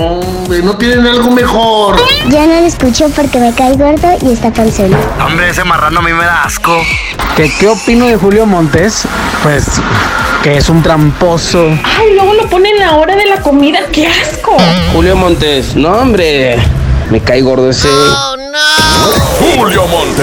Hombre, no tienen algo mejor. Ya no lo escucho porque me cae gordo y está panzón. Hombre, ese marrano a mí me da asco. ¿Qué, ¿Qué opino de Julio Montes? Pues que es un tramposo. Ay, luego lo ponen a la hora de la comida. ¡Qué asco! Julio Montes, no hombre, me cae gordo ese. Julio Monte.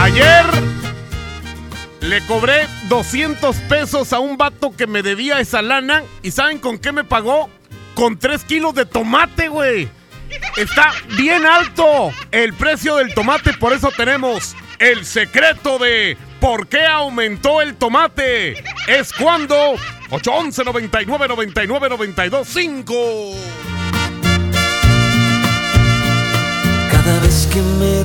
Ayer le cobré 200 pesos a un vato que me debía esa lana. ¿Y saben con qué me pagó? Con 3 kilos de tomate, güey. Está bien alto el precio del tomate, por eso tenemos el secreto de por qué aumentó el tomate. Es cuando 811 99 99 92 5. Cada vez que me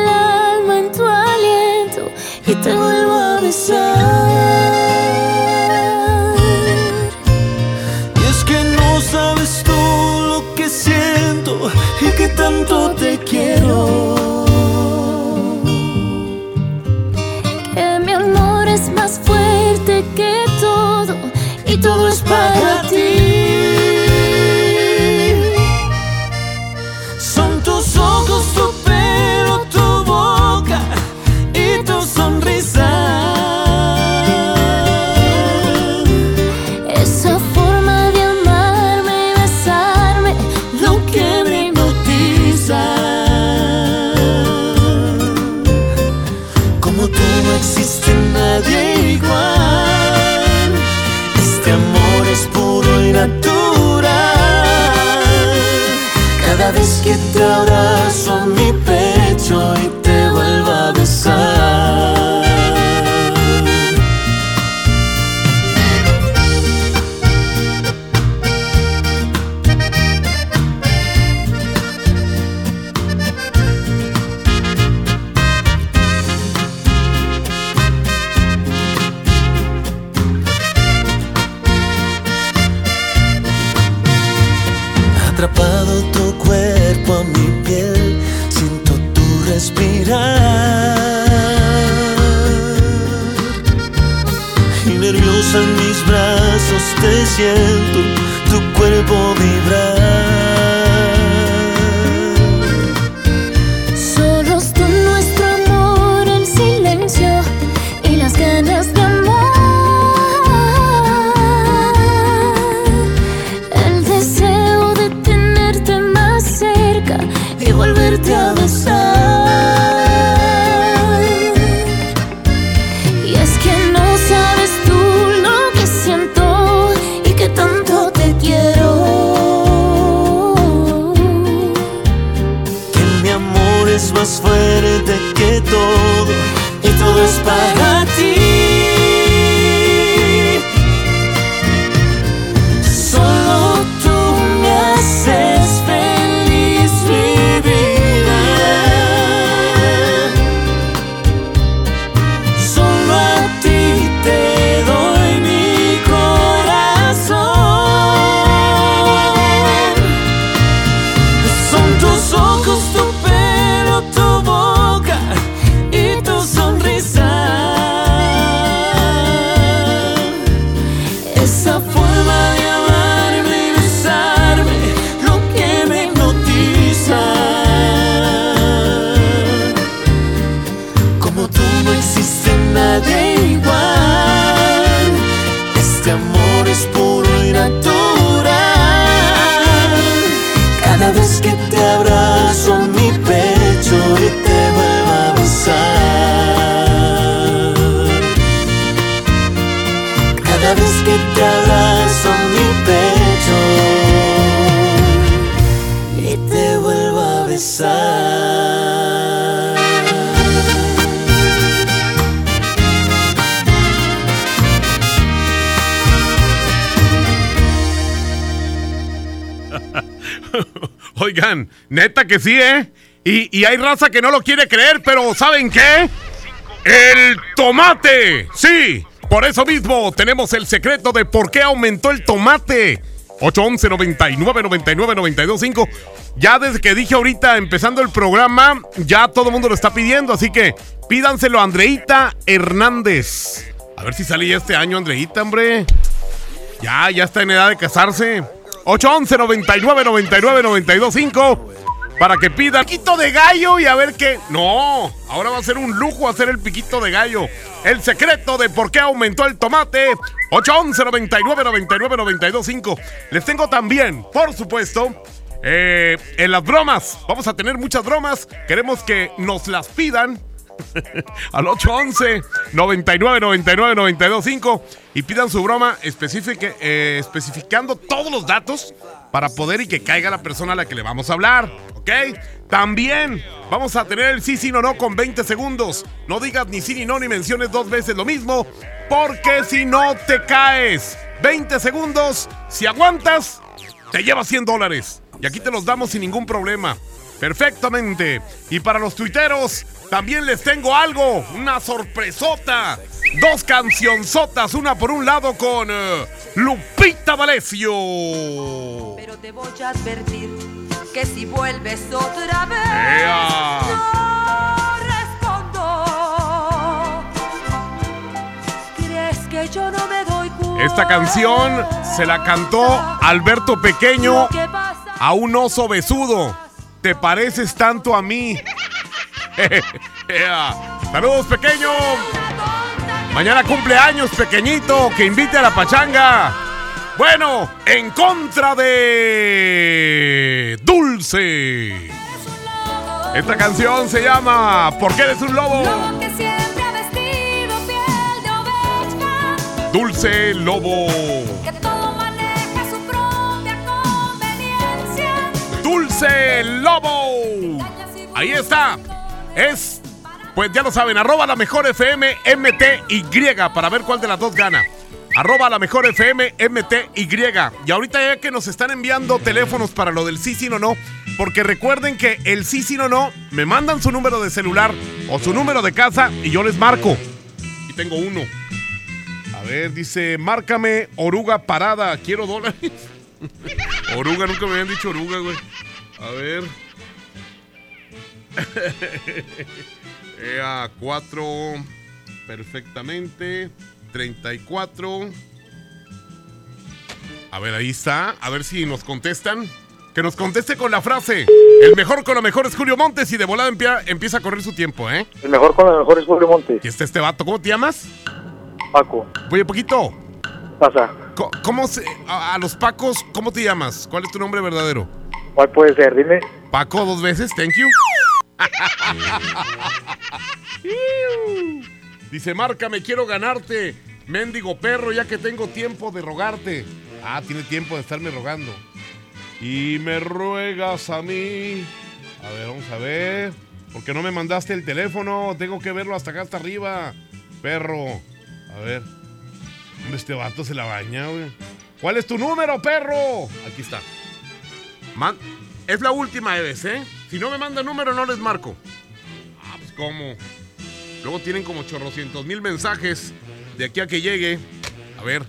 te vuelvo a besar. Y es que no sabes tú lo que siento y que tanto te quiero. Que mi amor es más fuerte que todo y todo en mis brazos te siento tu cuerpo vibrar. Que sí, ¿eh? Y, y hay raza que no lo quiere creer, pero ¿saben qué? El tomate. Sí, por eso mismo tenemos el secreto de por qué aumentó el tomate. 811 99 99 925. Ya desde que dije ahorita empezando el programa, ya todo el mundo lo está pidiendo, así que pídanselo a Andreita Hernández. A ver si sale este año Andreita, hombre. Ya, ya está en edad de casarse. 811 99 99 925 para que pida piquito de gallo y a ver qué. No, ahora va a ser un lujo hacer el piquito de gallo. El secreto de por qué aumentó el tomate. 811 99 99 925. Les tengo también, por supuesto, eh, en las bromas. Vamos a tener muchas bromas. Queremos que nos las pidan. al 811 99 99 925 y pidan su broma eh, especificando todos los datos para poder y que caiga la persona a la que le vamos a hablar. ¿Ok? También vamos a tener el sí, sí, no, no con 20 segundos. No digas ni sí ni no ni menciones dos veces lo mismo, porque si no te caes. 20 segundos, si aguantas, te lleva 100 dólares. Y aquí te los damos sin ningún problema. Perfectamente. Y para los tuiteros, también les tengo algo, una sorpresota. Dos cancionzotas, una por un lado con eh, Lupita D'Alessio. Pero te voy a advertir que si vuelves otra vez ¡Ea! no respondo. ¿Crees que yo no me doy cuenta? Esta canción se la cantó Alberto Pequeño a un oso besudo. Te pareces tanto a mí. ¡Ea! Saludos, pequeño. Mañana cumpleaños, pequeñito, que invite a la pachanga. Bueno, en contra de Dulce. Esta canción se llama ¿Por qué eres un lobo? Dulce Lobo. que todo maneja su propia conveniencia. Dulce Lobo. Ahí está. Es, pues ya lo saben, arroba la mejor FM MTY para ver cuál de las dos gana. Arroba la mejor FM MTY. Y ahorita ya que nos están enviando teléfonos para lo del sí, sí, no, no. Porque recuerden que el sí, sí, no, no, me mandan su número de celular o su número de casa y yo les marco. Y tengo uno. A ver, dice, márcame oruga parada, quiero dólares. oruga, nunca me habían dicho oruga, güey. A ver. Ea, 4. Perfectamente. 34. A ver, ahí está. A ver si nos contestan. Que nos conteste con la frase. El mejor con lo mejor es Julio Montes y de volada empieza a correr su tiempo, ¿eh? El mejor con lo mejor es Julio Montes. Y está este vato. ¿Cómo te llamas? Paco. Oye, poquito. Pasa. ¿Cómo se, a, a los Pacos, cómo te llamas? ¿Cuál es tu nombre verdadero? ¿Cuál puede ser? Dime. Paco dos veces, thank you. Dice, márcame, quiero ganarte. Mendigo perro, ya que tengo tiempo de rogarte. Ah, tiene tiempo de estarme rogando. Y me ruegas a mí. A ver, vamos a ver. ¿Por qué no me mandaste el teléfono? Tengo que verlo hasta acá, hasta arriba. Perro. A ver. Este vato se la baña, güey. ¿Cuál es tu número, perro? Aquí está. Man- es la última vez, ¿eh? Si no me manda número, no les marco. Ah, pues cómo. Luego tienen como chorrocientos mil mensajes de aquí a que llegue. A ver,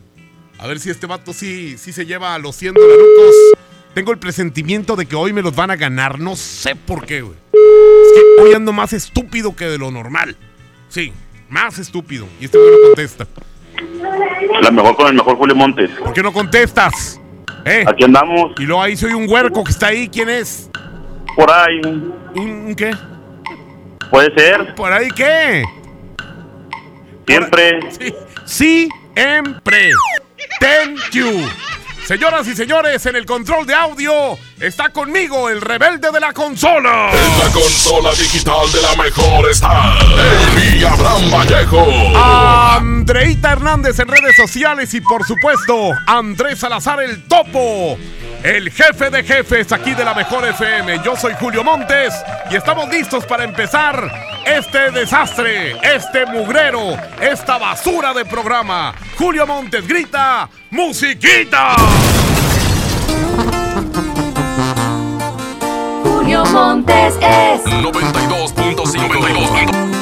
a ver si este vato sí, sí se lleva a los 100 dolarucos. Tengo el presentimiento de que hoy me los van a ganar. No sé por qué, güey. Es que hoy ando más estúpido que de lo normal. Sí, más estúpido. Y este güey no contesta. La mejor con el mejor Julio Montes. ¿Por qué no contestas? ¿Eh? Aquí andamos. Y luego ahí soy un huerco que está ahí. ¿Quién es? Por ahí. ¿Un, qué? Puede ser. ¿Por ahí qué? Siempre. Sí, siempre. Thank you. Señoras y señores, en el control de audio está conmigo el rebelde de la consola. En la consola digital de la mejor está el Abraham Vallejo. Andreita Hernández en redes sociales y por supuesto Andrés Salazar el Topo, el jefe de jefes aquí de la Mejor FM. Yo soy Julio Montes y estamos listos para empezar este desastre, este mugrero, esta basura de programa. Julio Montes grita, musiquita. Julio Montes es 92.5.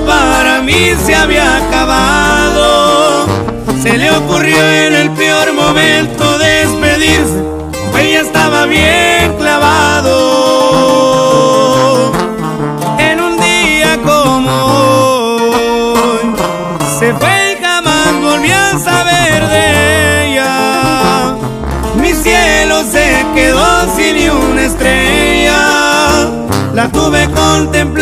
para mí se había acabado. Se le ocurrió en el peor momento despedirse ella estaba bien clavado en un día como hoy. Se fue y jamás volví a saber de ella. Mi cielo se quedó sin ni una estrella. La tuve prioridades.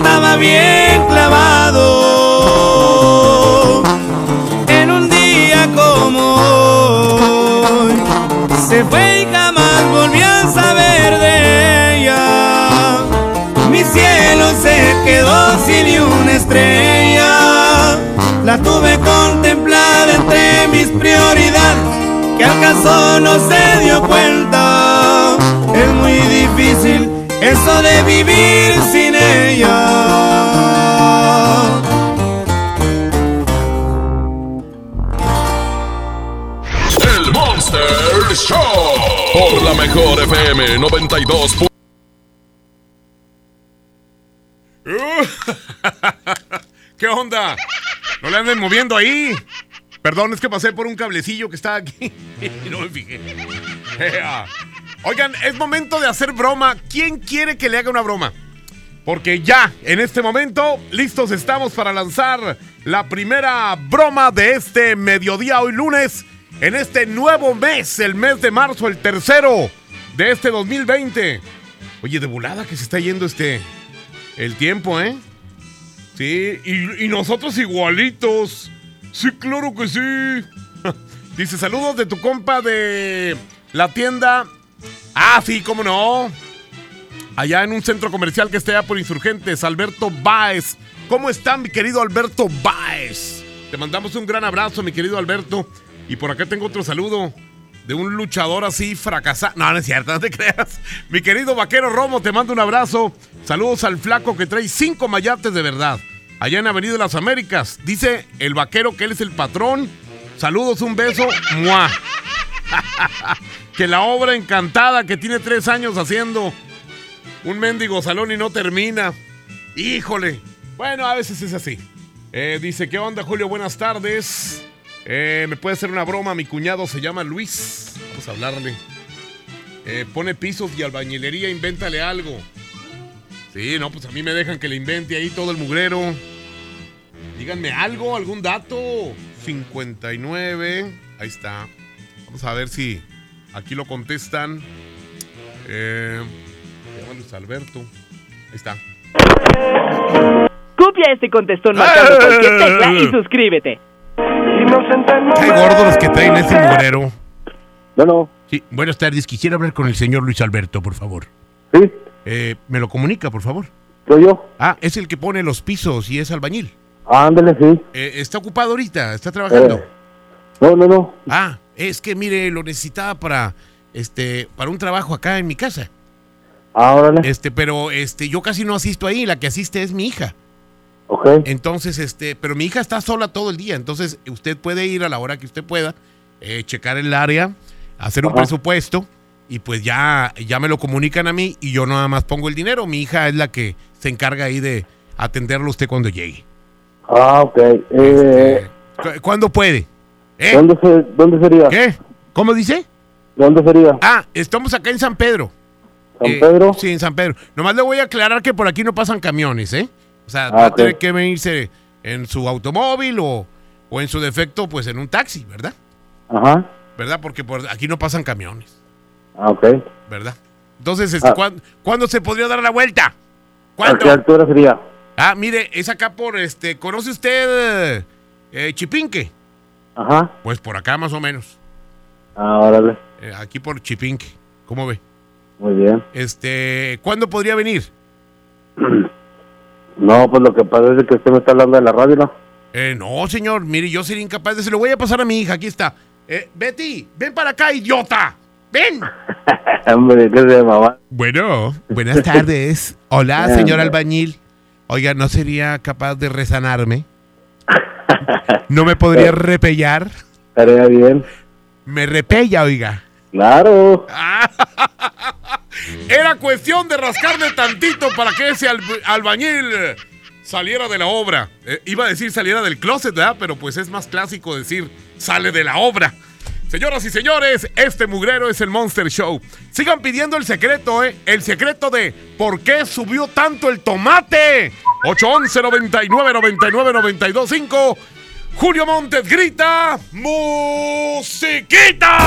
Estaba bien clavado. En un día como hoy, se fue y jamás volvió a saber de ella. Mi cielo se quedó sin una estrella. La tuve contemplada entre mis prioridades, que al caso no se dio cuenta. Es muy difícil eso de vivir sin ella. El Monster Show. Por la mejor FM 92. ¿Qué onda? No le anden moviendo ahí. Perdón, es que pasé por un cablecillo que está aquí y no me fijé. Oigan, es momento de hacer broma. ¿Quién quiere que le haga una broma? Porque ya, en este momento, listos estamos para lanzar la primera broma de este mediodía hoy lunes, en este nuevo mes, el mes de marzo, el tercero de este 2020. Oye, de volada que se está yendo este, el tiempo, ¿eh? Sí, y, y nosotros igualitos. Sí, claro que sí. Dice, saludos de tu compa de la tienda. Ah, sí, cómo no. Allá en un centro comercial que está allá por Insurgentes, Alberto Baez. ¿Cómo está mi querido Alberto Baez? Te mandamos un gran abrazo, mi querido Alberto. Y por acá tengo otro saludo de un luchador así fracasado. No, no es cierto, no te creas. Mi querido vaquero Romo, te mando un abrazo. Saludos al flaco que trae cinco mayates de verdad. Allá en Avenida de las Américas. Dice el vaquero que él es el patrón. Saludos, un beso. ¡Mua! que la obra encantada que tiene tres años haciendo un mendigo salón y no termina. Híjole. Bueno, a veces es así. Eh, dice, ¿qué onda, Julio? Buenas tardes. Eh, ¿Me puede hacer una broma? Mi cuñado se llama Luis. Vamos a hablarle. Eh, pone pisos y albañilería, invéntale algo. Sí, no, pues a mí me dejan que le invente ahí todo el mugrero. Díganme algo, algún dato. 59. Ahí está. Vamos a ver si aquí lo contestan. Eh, Luis Alberto. Ahí está. Copia este contestón marcando cualquier tecla y suscríbete. Qué gordos los que traen ese mugrero. Bueno. Sí, buenas tardes. Quisiera hablar con el señor Luis Alberto, por favor. Sí. Eh, ¿Me lo comunica, por favor? Soy yo. Ah, es el que pone los pisos y es albañil. Ándale, sí. Eh, ¿Está ocupado ahorita? ¿Está trabajando? Eh, no, no, no. Ah, es que mire, lo necesitaba para este para un trabajo acá en mi casa. Ah, órale. Este, pero este yo casi no asisto ahí, la que asiste es mi hija. Ok. Entonces, este, pero mi hija está sola todo el día, entonces usted puede ir a la hora que usted pueda, eh, checar el área, hacer un presupuesto y pues ya, ya me lo comunican a mí y yo nada más pongo el dinero. Mi hija es la que se encarga ahí de atenderlo usted cuando llegue. Ah, ok. Eh, ¿Cu- ¿Cuándo puede? ¿Eh? ¿dónde, se- ¿Dónde sería? ¿Qué? ¿Cómo dice? ¿Dónde sería? Ah, estamos acá en San Pedro. ¿San Eh, Pedro? Sí, en San Pedro. Nomás le voy a aclarar que por aquí no pasan camiones, ¿eh? O sea, Ah, va a tener que venirse en su automóvil o, o en su defecto, pues en un taxi, ¿verdad? Ajá. ¿Verdad? Porque por aquí no pasan camiones, Ah, ok. ¿verdad? Entonces, este, Ah. ¿cuán- ¿cuándo se podría dar la vuelta? ¿A qué altura sería? Ah, mire, es acá por, este, ¿conoce usted eh, Chipinque? Ajá. Pues por acá más o menos. Ah, órale. Eh, aquí por Chipinque. ¿Cómo ve? Muy bien. Este, ¿cuándo podría venir? No, pues lo que pasa es que usted me está hablando de la radio, ¿no? Eh, no, señor, mire, yo sería incapaz de... Se lo voy a pasar a mi hija, aquí está. Eh, Betty, ven para acá, idiota. Ven. Hombre, ¿qué se mamá? Bueno, buenas tardes. Hola, señor albañil. Oiga, ¿no sería capaz de resanarme? ¿No me podría repellar? Estaría bien. Me repella, oiga. Claro. Era cuestión de rascarle tantito para que ese alb- albañil saliera de la obra. Eh, iba a decir saliera del closet, ¿verdad? Pero pues es más clásico decir sale de la obra. Señoras y señores, este mugrero es el Monster Show. Sigan pidiendo el secreto, ¿eh? El secreto de por qué subió tanto el tomate. 811 99 99 92 5. Julio Montes grita ¡Musiquita!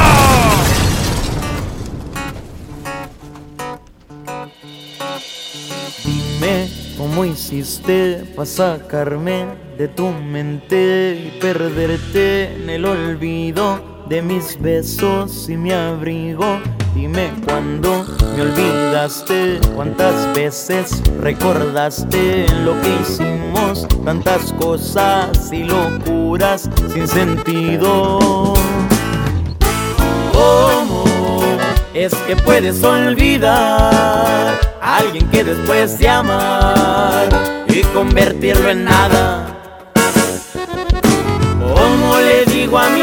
Dime cómo hiciste para sacarme de tu mente y perderte en el olvido de mis besos y mi abrigo. Dime cuándo me olvidaste, cuántas veces recordaste lo que hicimos, tantas cosas y locuras sin sentido. ¿Cómo es que puedes olvidar a alguien que después de amar y convertirlo en nada? ¿Cómo le digo a mis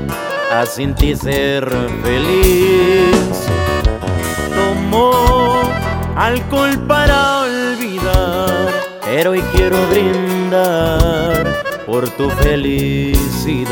a sin ti ser feliz. Tomo alcohol para olvidar, pero hoy quiero brindar por tu felicidad.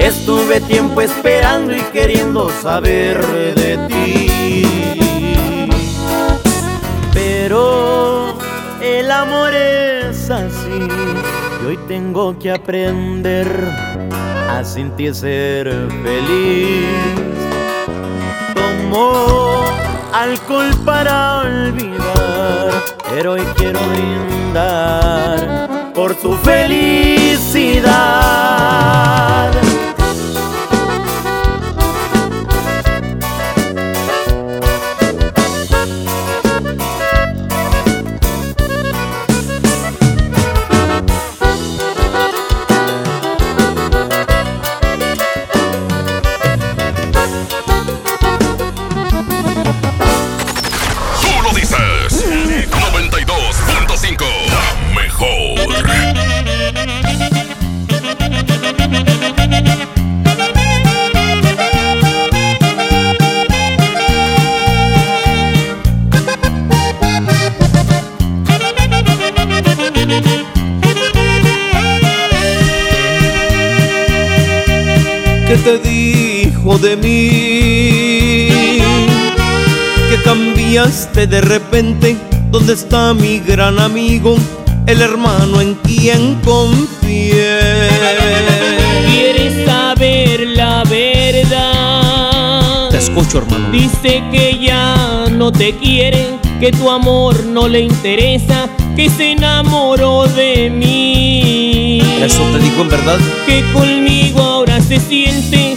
Estuve tiempo esperando y queriendo saber de ti. Pero el amor es así y hoy tengo que aprender a sentir ser feliz. Tomo alcohol para olvidar, pero hoy quiero brindar por su felicidad. De mí? Que cambiaste de repente. ¿Dónde está mi gran amigo? El hermano en quien confié. ¿Quieres saber la verdad? Te escucho, hermano. Dice que ya no te quiere, que tu amor no le interesa, que se enamoró de mí. ¿Eso te dijo en verdad? Que conmigo ahora se siente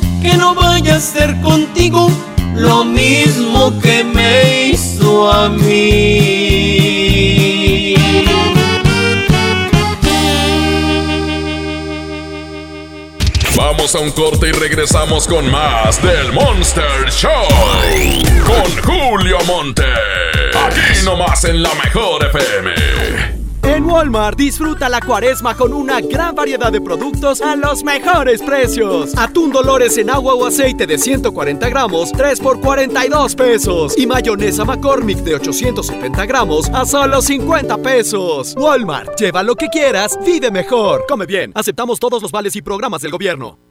que no vaya a ser contigo lo mismo que me hizo a mí. Vamos a un corte y regresamos con más del Monster Show. Con Julio Monte. Aquí nomás en la mejor FM. Walmart disfruta la cuaresma con una gran variedad de productos a los mejores precios. Atún Dolores en agua o aceite de 140 gramos, 3 por 42 pesos. Y mayonesa McCormick de 870 gramos a solo 50 pesos. Walmart, lleva lo que quieras, vive mejor. Come bien, aceptamos todos los vales y programas del gobierno.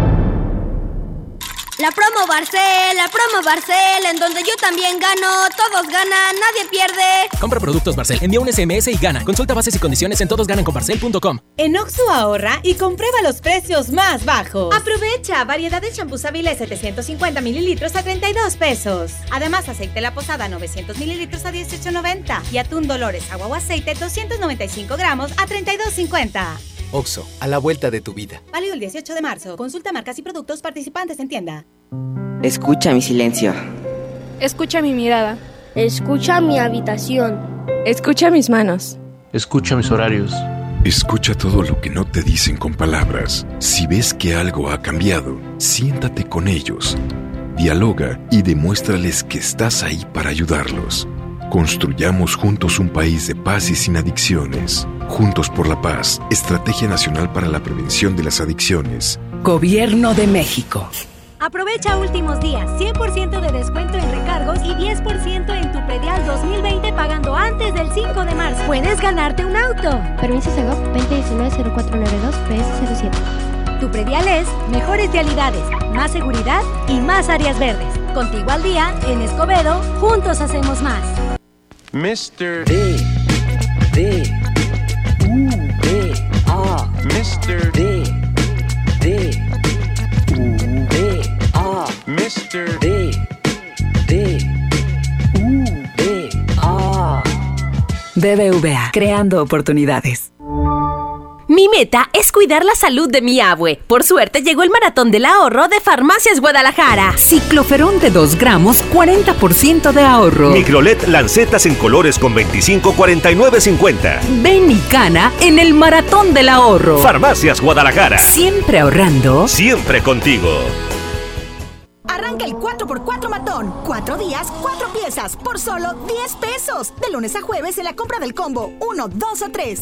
La promo Barcel, la promo Barcel, en donde yo también gano, todos ganan, nadie pierde. Compra productos Barcel, envía un SMS y gana. Consulta bases y condiciones en todosgananconbarcel.com. En Oxo ahorra y comprueba los precios más bajos. Aprovecha variedad de champús Avilés 750 mililitros a 32 pesos. Además, aceite La Posada 900 mililitros a 18.90 y atún Dolores agua o aceite 295 gramos a 32.50. Oxo, a la vuelta de tu vida. Válido el 18 de marzo. Consulta marcas y productos participantes en tienda. Escucha mi silencio. Escucha mi mirada. Escucha mi habitación. Escucha mis manos. Escucha mis horarios. Escucha todo lo que no te dicen con palabras. Si ves que algo ha cambiado, siéntate con ellos. Dialoga y demuéstrales que estás ahí para ayudarlos. Construyamos juntos un país de paz y sin adicciones. Juntos por la paz, Estrategia Nacional para la Prevención de las Adicciones. Gobierno de México. Aprovecha últimos días, 100% de descuento en recargos y 10% en tu predial 2020 pagando antes del 5 de marzo. Puedes ganarte un auto. Permiso Segov 2019-0492 PS07. Tu predial es mejores vialidades, más seguridad y más áreas verdes. Contigo al día, en Escobedo, juntos hacemos más. Mr. D. D. U. D. A. Mr. D. D. U. D. A. Mr. D. D. U. D. A. BBVA, creando oportunidades. Mi meta es cuidar la salud de mi abue. Por suerte llegó el maratón del ahorro de Farmacias Guadalajara. Cicloferón de 2 gramos, 40% de ahorro. Microlet lancetas en colores con 25, 49, 50. Ven y cana en el maratón del ahorro. Farmacias Guadalajara. Siempre ahorrando. Siempre contigo. Arranca el 4x4 matón. Cuatro días, cuatro piezas, por solo 10 pesos. De lunes a jueves en la compra del combo 1, 2 o 3.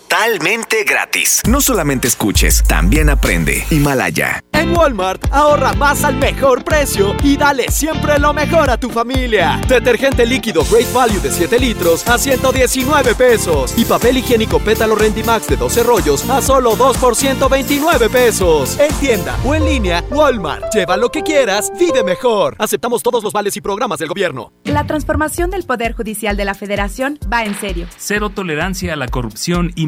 gratis. No solamente escuches, también aprende. Himalaya. En Walmart, ahorra más al mejor precio y dale siempre lo mejor a tu familia. Detergente líquido Great Value de 7 litros a 119 pesos. Y papel higiénico Pétalo Rendimax de 12 rollos a solo 2 por 129 pesos. En tienda o en línea, Walmart. Lleva lo que quieras, vive mejor. Aceptamos todos los vales y programas del gobierno. La transformación del Poder Judicial de la Federación va en serio. Cero tolerancia a la corrupción y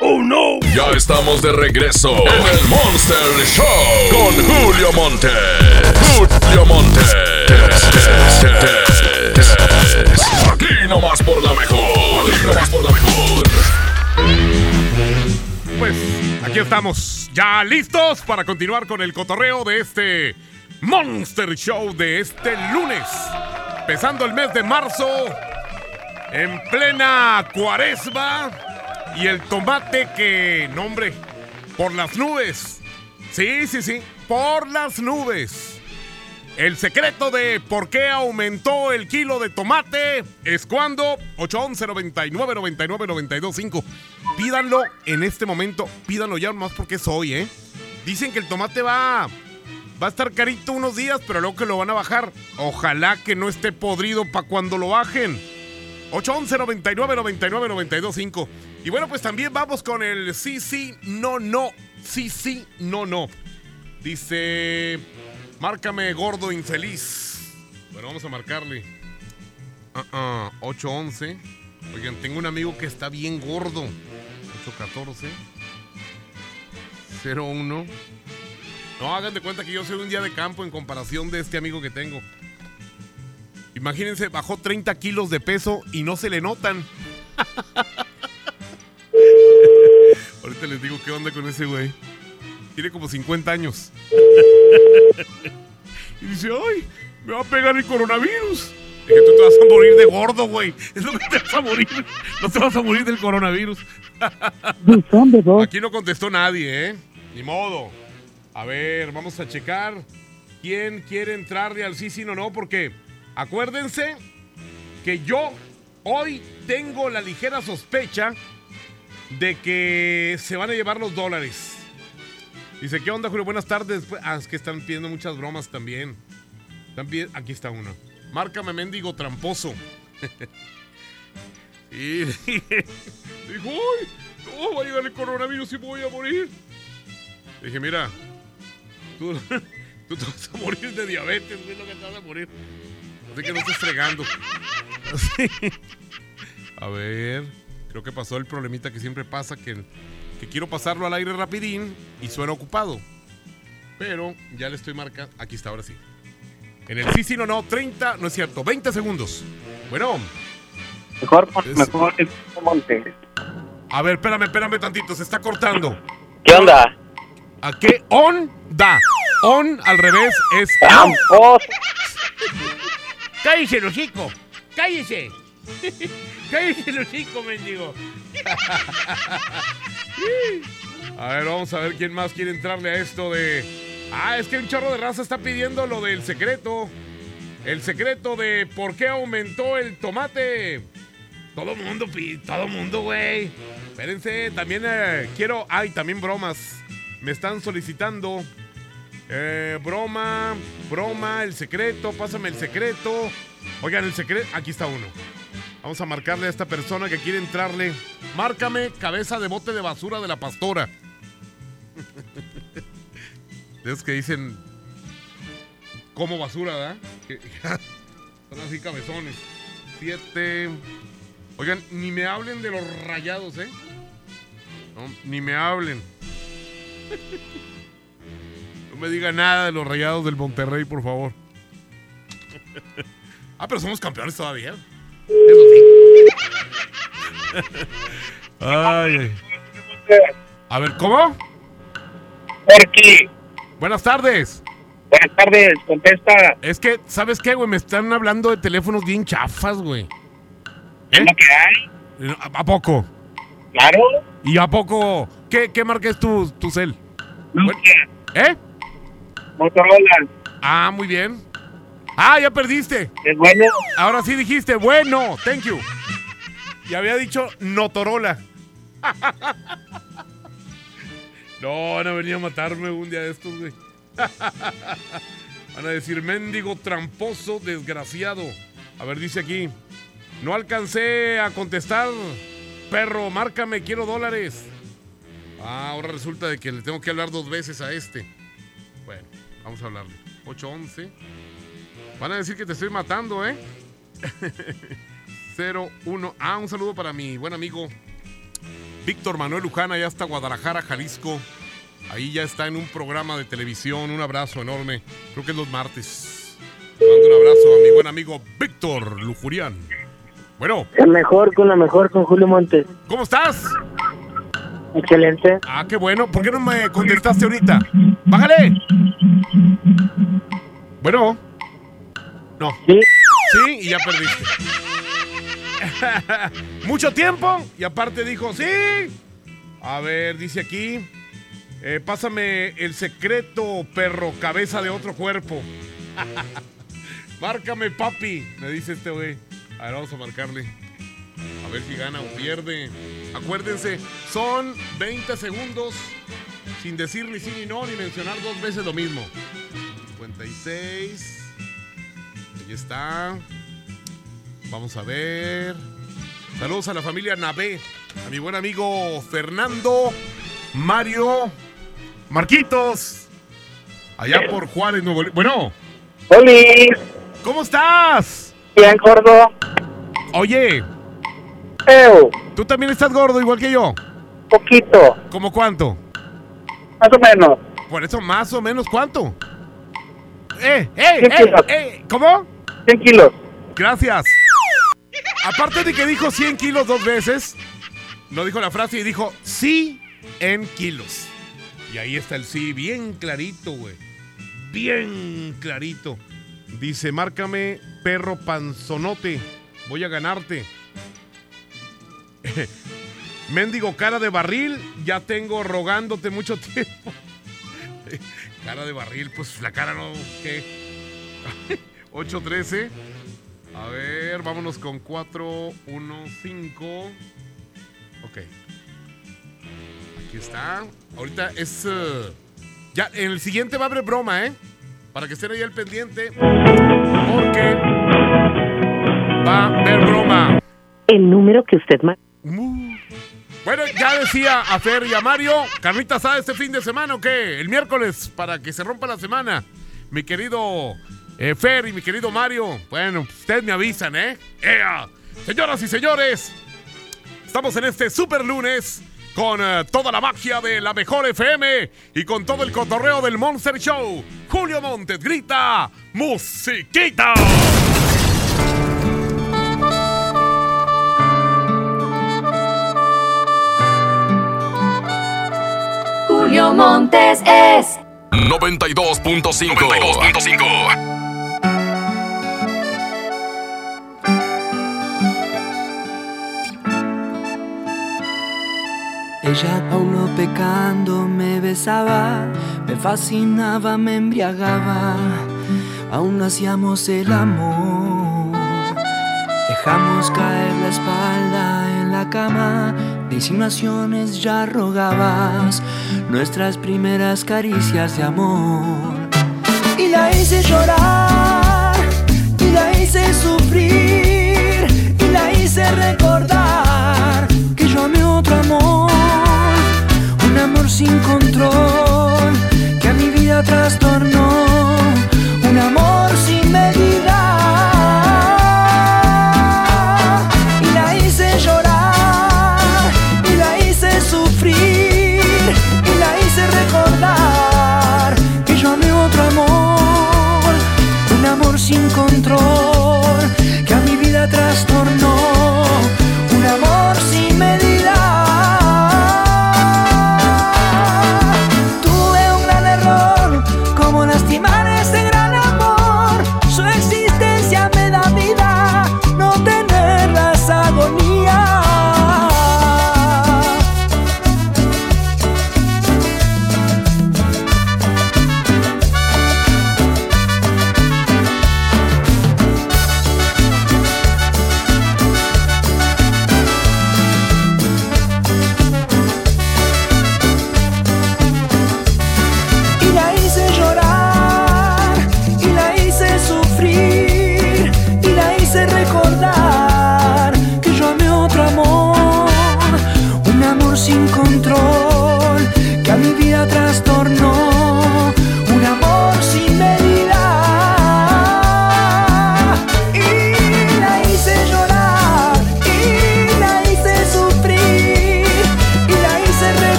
¡Oh no! Ya estamos de regreso en el Monster Show con Julio Monte. Julio Monte. Aquí nomás por la mejor. Aquí nomás por la mejor. Pues aquí estamos, ya listos para continuar con el cotorreo de este Monster Show de este lunes. Empezando el mes de marzo, en plena cuaresma. Y el tomate que, no hombre, por las nubes. Sí, sí, sí, por las nubes. El secreto de por qué aumentó el kilo de tomate es cuando 811 99 99 92 5. Pídanlo en este momento, pídanlo ya más porque es hoy, ¿eh? Dicen que el tomate va va a estar carito unos días, pero luego que lo van a bajar. Ojalá que no esté podrido para cuando lo bajen. 811 99 99 92 5. Y bueno, pues también vamos con el sí, sí, no, no. Sí, sí, no, no. Dice. Márcame, gordo infeliz. Bueno, vamos a marcarle. Ah, ah, 811. Oigan, tengo un amigo que está bien gordo. 814. 01. No, hagan de cuenta que yo soy un día de campo en comparación de este amigo que tengo. Imagínense, bajó 30 kilos de peso y no se le notan. Ahorita les digo qué onda con ese güey. Tiene como 50 años. y dice, ay, me va a pegar el coronavirus. Dije, tú te vas a morir de gordo, güey. Es lo que te vas a morir. No te vas a morir del coronavirus. Aquí no contestó nadie, ¿eh? Ni modo. A ver, vamos a checar quién quiere entrarle al sí, sí, no, no, porque acuérdense que yo hoy tengo la ligera sospecha de que se van a llevar los dólares. Dice, ¿qué onda, Julio? Buenas tardes. Ah, es que están pidiendo muchas bromas también. Están Aquí está uno. Márcame, mendigo tramposo. y dijo, ¡ay! No, va a llegar el coronavirus y voy a morir. Dije, mira, tú, tú te vas a morir de diabetes, lo que te vas a morir. Así que no estés fregando. Así. A ver, creo que pasó el problemita que siempre pasa, que, que quiero pasarlo al aire rapidín y suena ocupado. Pero ya le estoy marcando. Aquí está, ahora sí. En el sí, sí, no, no, 30, no es cierto, 20 segundos. Bueno, Mejor, Es- mejor el monte. a ver, espérame, espérame tantito, se está cortando. ¿Qué onda? ¿A qué on da? On al revés es Tramposo. ¡Cállese el hocico! ¡Cállese! ¡Cállese el hocico, mendigo! a ver, vamos a ver quién más quiere entrarle a esto de... Ah, es que un chorro de raza está pidiendo lo del secreto. El secreto de por qué aumentó el tomate. Todo mundo, todo mundo, güey. Espérense, también eh, quiero... Ay, también bromas. Me están solicitando... Eh, broma, broma, el secreto, pásame el secreto. Oigan, el secreto, aquí está uno. Vamos a marcarle a esta persona que quiere entrarle. Márcame cabeza de bote de basura de la pastora. Esos que dicen como basura, ¿verdad? Son así cabezones. Siete. Oigan, ni me hablen de los rayados, ¿eh? No, ni me hablen. No me diga nada de los rayados del Monterrey, por favor. ah, pero somos campeones todavía. Eso sí. Ay. A ver, ¿cómo? Porque. Buenas tardes. Buenas tardes, contesta. Es que, ¿sabes qué, güey? Me están hablando de teléfonos bien chafas, güey. ¿Es lo que hay? ¿A, a poco? Claro. ¿Y a poco? ¿Qué, qué marca es tu, tu cel? ¿Eh? Motorola. Ah, muy bien. Ah, ya perdiste. Es bueno. Ahora sí dijiste, bueno, thank you. Y había dicho Notorola. no, van a venir a matarme un día de estos, güey. Van a decir, mendigo tramposo, desgraciado. A ver, dice aquí. No alcancé a contestar. Perro, márcame, quiero dólares. Ah, ahora resulta de que le tengo que hablar dos veces a este. Bueno, vamos a hablarle. 811. Van a decir que te estoy matando, ¿eh? 01. Ah, un saludo para mi buen amigo Víctor Manuel Luján, allá hasta Guadalajara, Jalisco. Ahí ya está en un programa de televisión. Un abrazo enorme. Creo que es los martes. Mando un abrazo a mi buen amigo Víctor Lujurián. Bueno, El mejor con la mejor con Julio Montes. ¿cómo estás? Excelente. Ah, qué bueno. ¿Por qué no me contestaste ahorita? ¡Bájale! Bueno. No. Sí. Sí, y ya perdiste. Mucho tiempo. Y aparte dijo, sí. A ver, dice aquí. eh, pásame el secreto, perro, cabeza de otro cuerpo. Márcame, papi, me dice este güey. A ver, vamos a marcarle. A ver si gana o pierde. Acuérdense, son 20 segundos sin decir ni sí ni no, ni mencionar dos veces lo mismo. 56. Ahí está. Vamos a ver. Saludos a la familia Navé. A mi buen amigo Fernando, Mario, Marquitos. Allá por Juárez, Nuevo León. Bueno. ¡Oli! ¿Cómo estás? Bien, gordo. Oye. Ew. ¿Tú también estás gordo igual que yo? Poquito. ¿Cómo cuánto? Más o menos. Por eso más o menos cuánto. ¡Eh, eh, 100 eh, eh! ¿Cómo? 100 kilos. Gracias. Aparte de que dijo 100 kilos dos veces, no dijo la frase y dijo sí en kilos. Y ahí está el sí, bien clarito, güey. Bien clarito. Dice, márcame, perro panzonote. Voy a ganarte. Mendigo cara de barril, ya tengo rogándote mucho tiempo. cara de barril, pues la cara no, ¿qué? 813. A ver, vámonos con 4, 1, 5. Ok. Aquí está. Ahorita es. eh, ya, en el siguiente va a haber broma, ¿eh? Para que estén ahí al pendiente. Porque. Va a haber broma. El número que usted marcó. Bueno, ya decía a Fer y a Mario, carnita asada este fin de semana o qué? El miércoles, para que se rompa la semana. Mi querido eh, Fer y mi querido Mario, bueno, ustedes me avisan, ¿eh? ¡Ea! Señoras y señores, estamos en este super lunes con eh, toda la magia de la mejor FM y con todo el cotorreo del Monster Show. Julio Montes grita, ¡Musiquita! Julio Montes es 92.5. 92.5. Ella aún no pecando me besaba, me fascinaba, me embriagaba, aún hacíamos el amor. Dejamos caer la espalda en la cama, de insinuaciones ya rogabas nuestras primeras caricias de amor. Y la hice llorar, y la hice sufrir,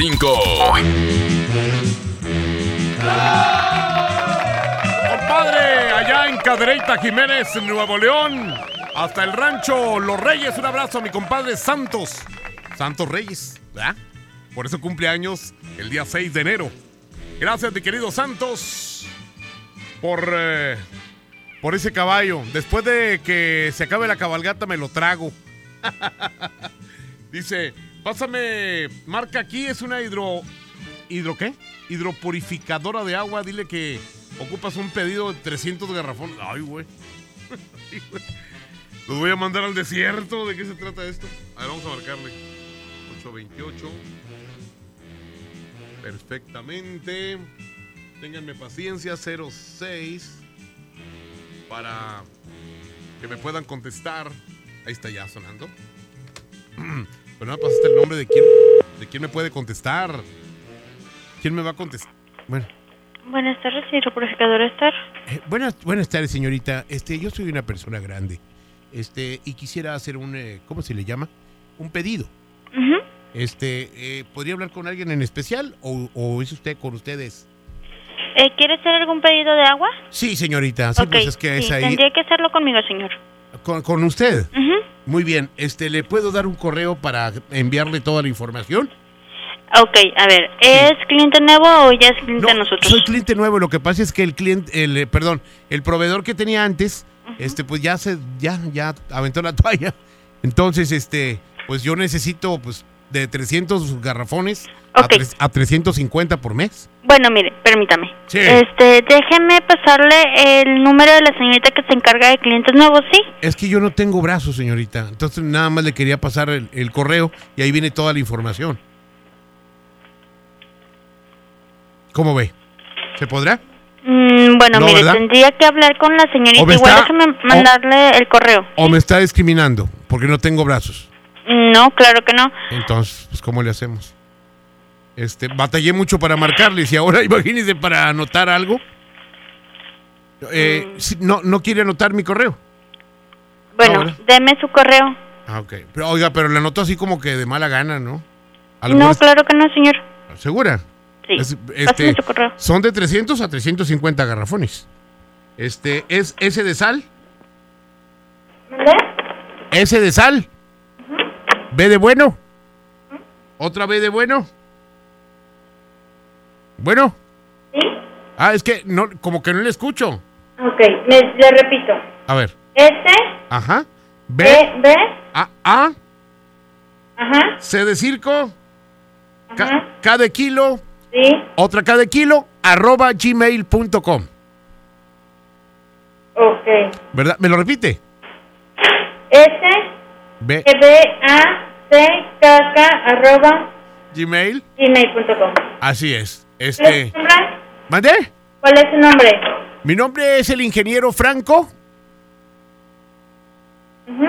92.5. Compadre, allá en Cadereyta Jiménez, Nuevo León. Hasta el rancho Los Reyes. Un abrazo a mi compadre Santos. Santos Reyes, ¿verdad? Por eso cumple años el día 6 de enero. Gracias, mi querido Santos, por, eh, por ese caballo. Después de que se acabe la cabalgata, me lo trago. Dice, pásame, marca aquí, es una hidro... ¿Hidro qué? Hidropurificadora de agua. Dile que ocupas un pedido de 300 garrafones. Ay, güey. Los voy a mandar al desierto. ¿De qué se trata esto? A ver, vamos a marcarle. 828. Perfectamente. Ténganme paciencia. 06. Para que me puedan contestar. Ahí está ya sonando. Pero no me pasaste el nombre de quién, de quién me puede contestar. ¿Quién me va a contestar? Bueno. Buenas tardes, hidropurificadora Star. Eh, buenas, buenas tardes, señorita. Este, yo soy una persona grande. Este, y quisiera hacer un, eh, ¿cómo se le llama? Un pedido. Este, eh, ¿podría hablar con alguien en especial o, o es usted con ustedes? Eh, ¿Quiere hacer algún pedido de agua? Sí, señorita. Sí, pues es que es ahí. tendría que hacerlo conmigo, señor. Con, con usted. Muy bien. Este, ¿le puedo dar un correo para enviarle toda la información? Ok, a ver, ¿es cliente nuevo o ya es cliente de nosotros? Soy cliente nuevo. Lo que pasa es que el cliente, el, eh, perdón, el proveedor que tenía antes, este, pues ya se, ya, ya aventó la toalla. Entonces, este, pues yo necesito, pues, de 300 garrafones a, tres- a 350 por mes. Bueno, mire, permítame. Sí. Este, déjeme pasarle el número de la señorita que se encarga de clientes nuevos, ¿sí? Es que yo no tengo brazos, señorita. Entonces nada más le quería pasar el, el correo y ahí viene toda la información. ¿Cómo ve? ¿Se podrá? Mm, bueno, No, mire, ¿verdad? tendría que hablar con la señorita. Igual está- déjeme o- mandarle el correo. ¿O me está discriminando porque no tengo brazos? No, claro que no. Entonces, pues, ¿cómo le hacemos? Este, batallé mucho para marcarles y ahora imagínense para anotar algo. Eh, sí, no, no quiere anotar mi correo. Bueno, Ahora. deme su correo. Ah, ok. Pero, oiga, pero le anotó así como que de mala gana, ¿no? No, claro que no, señor. ¿Segura? Sí. Es- este, su correo. son de 300 a 350 garrafones. Este, ¿es ese de sal? ¿Ese de sal? ¿B de bueno? ¿Otra B de bueno? ¿Bueno? Sí. Ah, es que no, como que no le escucho. Ok, me, le repito. A ver. S, Ajá. B, B, B, A, A, ajá, C de circo, K, K de kilo, sí, otra K de kilo, arroba gmail.com. ok. ¿Verdad? ¿Me lo repite? S, B, B, A, C, K, K, arroba, Gmail. gmail.com. Así es. ¿Cuál es Este. su nombre? ¿Mandé? ¿Cuál es su nombre? Mi nombre es el ingeniero Franco. Ujú.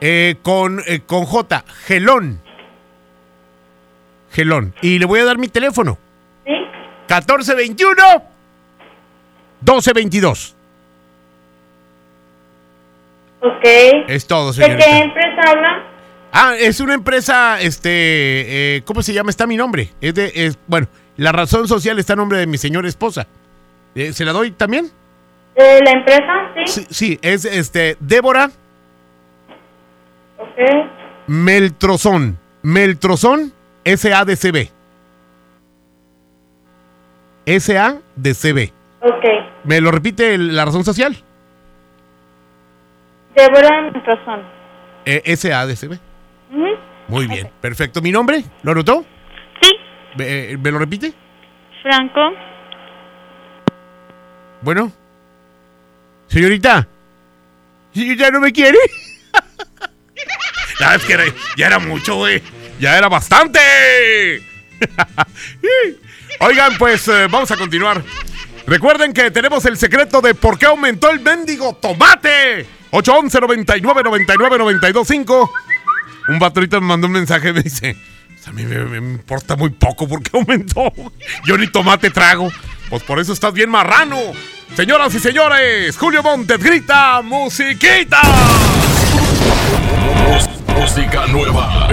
eh, con, eh, con J. Gelón. Gelón. Y le voy a dar mi teléfono. ¿Sí? 1421 1222. Ok. Es todo, ¿De qué señorita. empresa habla? Ah, es una empresa, este, eh, ¿cómo se llama? Está mi nombre. Es de, es, bueno, la razón social está a nombre de mi señora esposa. Eh, ¿Se la doy también? ¿De la empresa? Sí. Sí, sí, es este, Débora Ok. Meltrozón. Meltrozón SADCB. SADCB. Ok. ¿Me lo repite el- la razón social? Débora Razón. Eh, SADCB. Muy bien, perfecto. ¿Mi nombre? ¿Lo anotó? Sí. ¿Me, eh, ¿me lo repite? Franco. Bueno. Señorita. ¿Ya no me quiere? La es que era- ya era mucho, güey. Ya era bastante. Oigan, pues eh, vamos a continuar. Recuerden que tenemos el secreto de por qué aumentó el mendigo tomate. 811 99 99 925 Un ahorita me mandó un mensaje y me dice: "Pues A mí me, importa muy poco porque aumentó. Yo ni tomate trago. Pues por eso estás bien marrano. Señoras y señores, Julio Montes grita: ¡Musiquita! Música nueva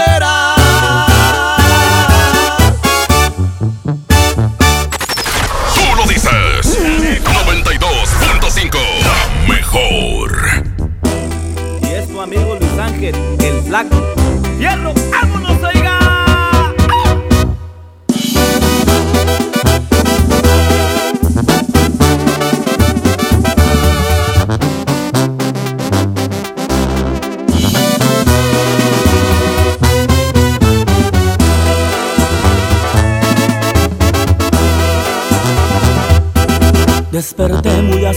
será.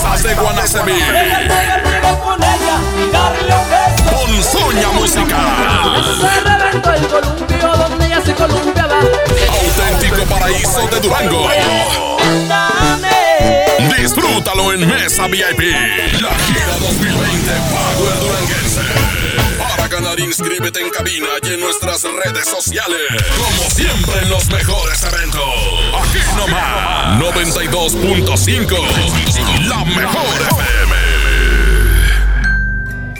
Los paisas de Guanacemí. con. Ponzoña musical. Se reventó el columpio donde ella se columpiaba. Auténtico paraíso de Durango. Disfrútalo en Mesa VIP. La gira 2020 Power Duranguense. Para ganar, inscríbete en cabina y en nuestras redes sociales. Como siempre en los mejores eventos. Aquí nomás. 92.5. La mejor FM.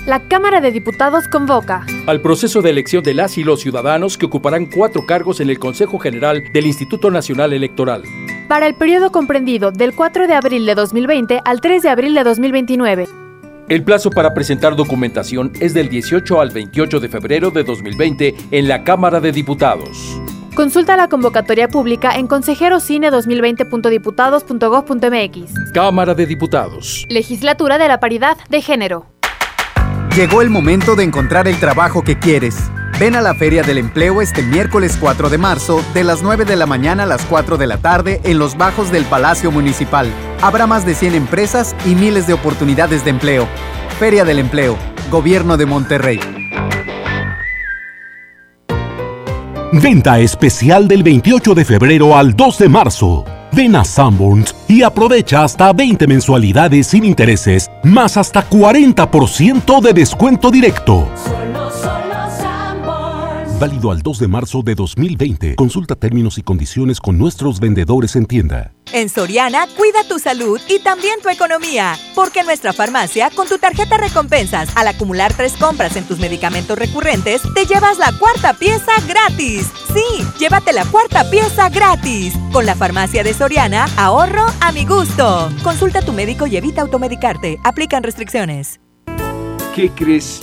La Cámara de Diputados convoca al proceso de elección de las y los ciudadanos que ocuparán cuatro cargos en el Consejo General del Instituto Nacional Electoral. para el periodo comprendido del 4 de abril de 2020 al 3 de abril de 2029. El plazo para presentar documentación es del 18 al 28 de febrero de 2020 en la Cámara de Diputados. Consulta la convocatoria pública en consejerocine2020.diputados.gov.mx. Cámara de Diputados. Legislatura de la Paridad de Género. Llegó el momento de encontrar el trabajo que quieres. Ven a la Feria del Empleo este miércoles 4 de marzo, de las 9 de la mañana a las 4 de la tarde, en los bajos del Palacio Municipal. Habrá más de 100 empresas y miles de oportunidades de empleo. Feria del Empleo, Gobierno de Monterrey. Venta especial del 28 de febrero al 2 de marzo. Ven a Sanborns y aprovecha hasta 20 mensualidades sin intereses, más hasta 40% de descuento directo. Válido al 2 de marzo de 2020. Consulta términos y condiciones con nuestros vendedores en tienda. En Soriana, cuida tu salud y también tu economía. Porque en nuestra farmacia, con tu tarjeta recompensas, al acumular tres compras en tus medicamentos recurrentes, te llevas la cuarta pieza gratis. Sí, llévate la cuarta pieza gratis. Con la farmacia de Soriana, ahorro a mi gusto. Consulta a tu médico y evita automedicarte. Aplican restricciones. ¿Qué crees?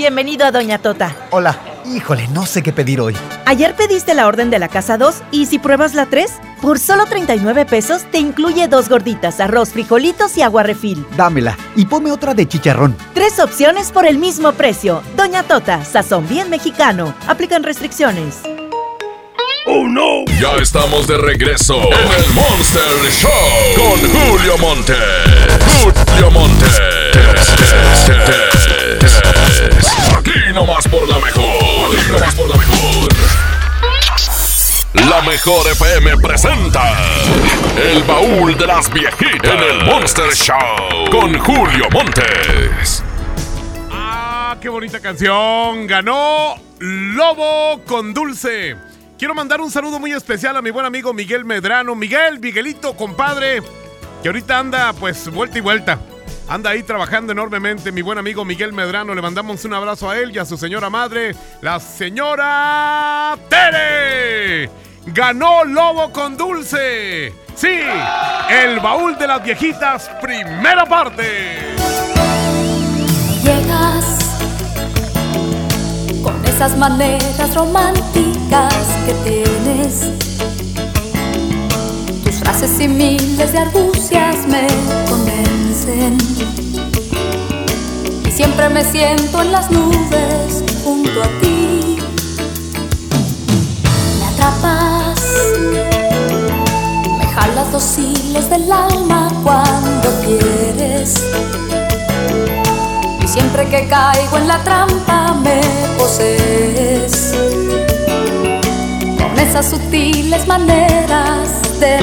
Bienvenido a Doña Tota. Hola, híjole, no sé qué pedir hoy. Ayer pediste la orden de la casa 2 y si pruebas la 3, por solo 39 pesos te incluye dos gorditas, arroz, frijolitos y agua refil. Dámela y ponme otra de chicharrón. Tres opciones por el mismo precio. Doña Tota, sazón bien mexicano. Aplican restricciones. ¡Oh no! Ya estamos de regreso en el Monster Show con Julio Monte. Julio Monte. Aquí nomás por la mejor. Aquí nomás por la mejor. La mejor FM presenta El baúl de las viejitas en el Monster Show con Julio Montes. Ah, qué bonita canción. Ganó Lobo con Dulce. Quiero mandar un saludo muy especial a mi buen amigo Miguel Medrano. Miguel, Miguelito, compadre, que ahorita anda pues vuelta y vuelta. Anda ahí trabajando enormemente, mi buen amigo Miguel Medrano. Le mandamos un abrazo a él y a su señora madre, la señora Tere. Ganó Lobo con Dulce. Sí, el baúl de las viejitas, primera parte. Llegas con esas maneras románticas que tienes. Tus frases y miles de argucias me Y siempre me siento en las nubes junto a ti. Me atrapas, me jalas los hilos del alma cuando quieres. Y siempre que caigo en la trampa me posees con esas sutiles maneras de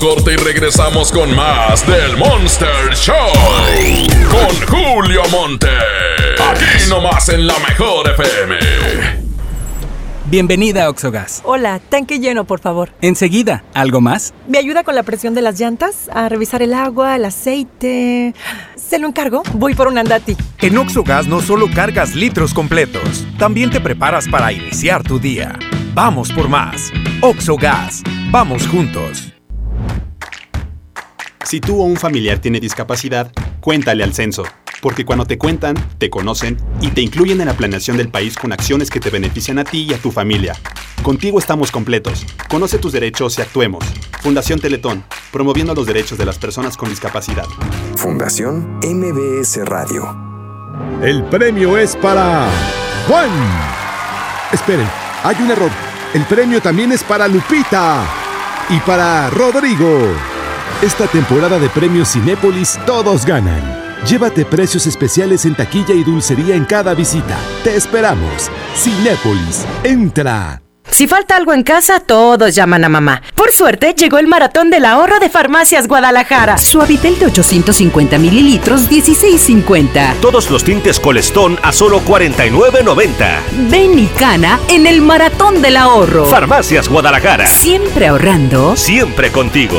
corte y regresamos con más del Monster Show. Con Julio Monte. Aquí nomás en la mejor FM. Bienvenida a Oxogas. Hola, tanque lleno, por favor. Enseguida, ¿algo más? ¿Me ayuda con la presión de las llantas? A revisar el agua, el aceite. ¿Se lo encargo? Voy por un andati. En Oxogas no solo cargas litros completos, también te preparas para iniciar tu día. Vamos por más. Oxogas. Vamos juntos. Si tú o un familiar tiene discapacidad, cuéntale al censo, porque cuando te cuentan, te conocen y te incluyen en la planeación del país con acciones que te benefician a ti y a tu familia. Contigo estamos completos. Conoce tus derechos y actuemos. Fundación Teletón, promoviendo los derechos de las personas con discapacidad. Fundación MBS Radio. El premio es para Juan. Esperen, hay un error. El premio también es para Lupita y para Rodrigo. Esta temporada de premios Cinépolis todos ganan. Llévate precios especiales en taquilla y dulcería en cada visita. Te esperamos. Cinépolis, entra. Si falta algo en casa, todos llaman a mamá. Por suerte, llegó el maratón del ahorro de Farmacias Guadalajara. Suavitel de 850 mililitros, 16.50. Todos los tintes Colestón a solo 49.90. Ven y cana en el maratón del ahorro. Farmacias Guadalajara. Siempre ahorrando. Siempre contigo.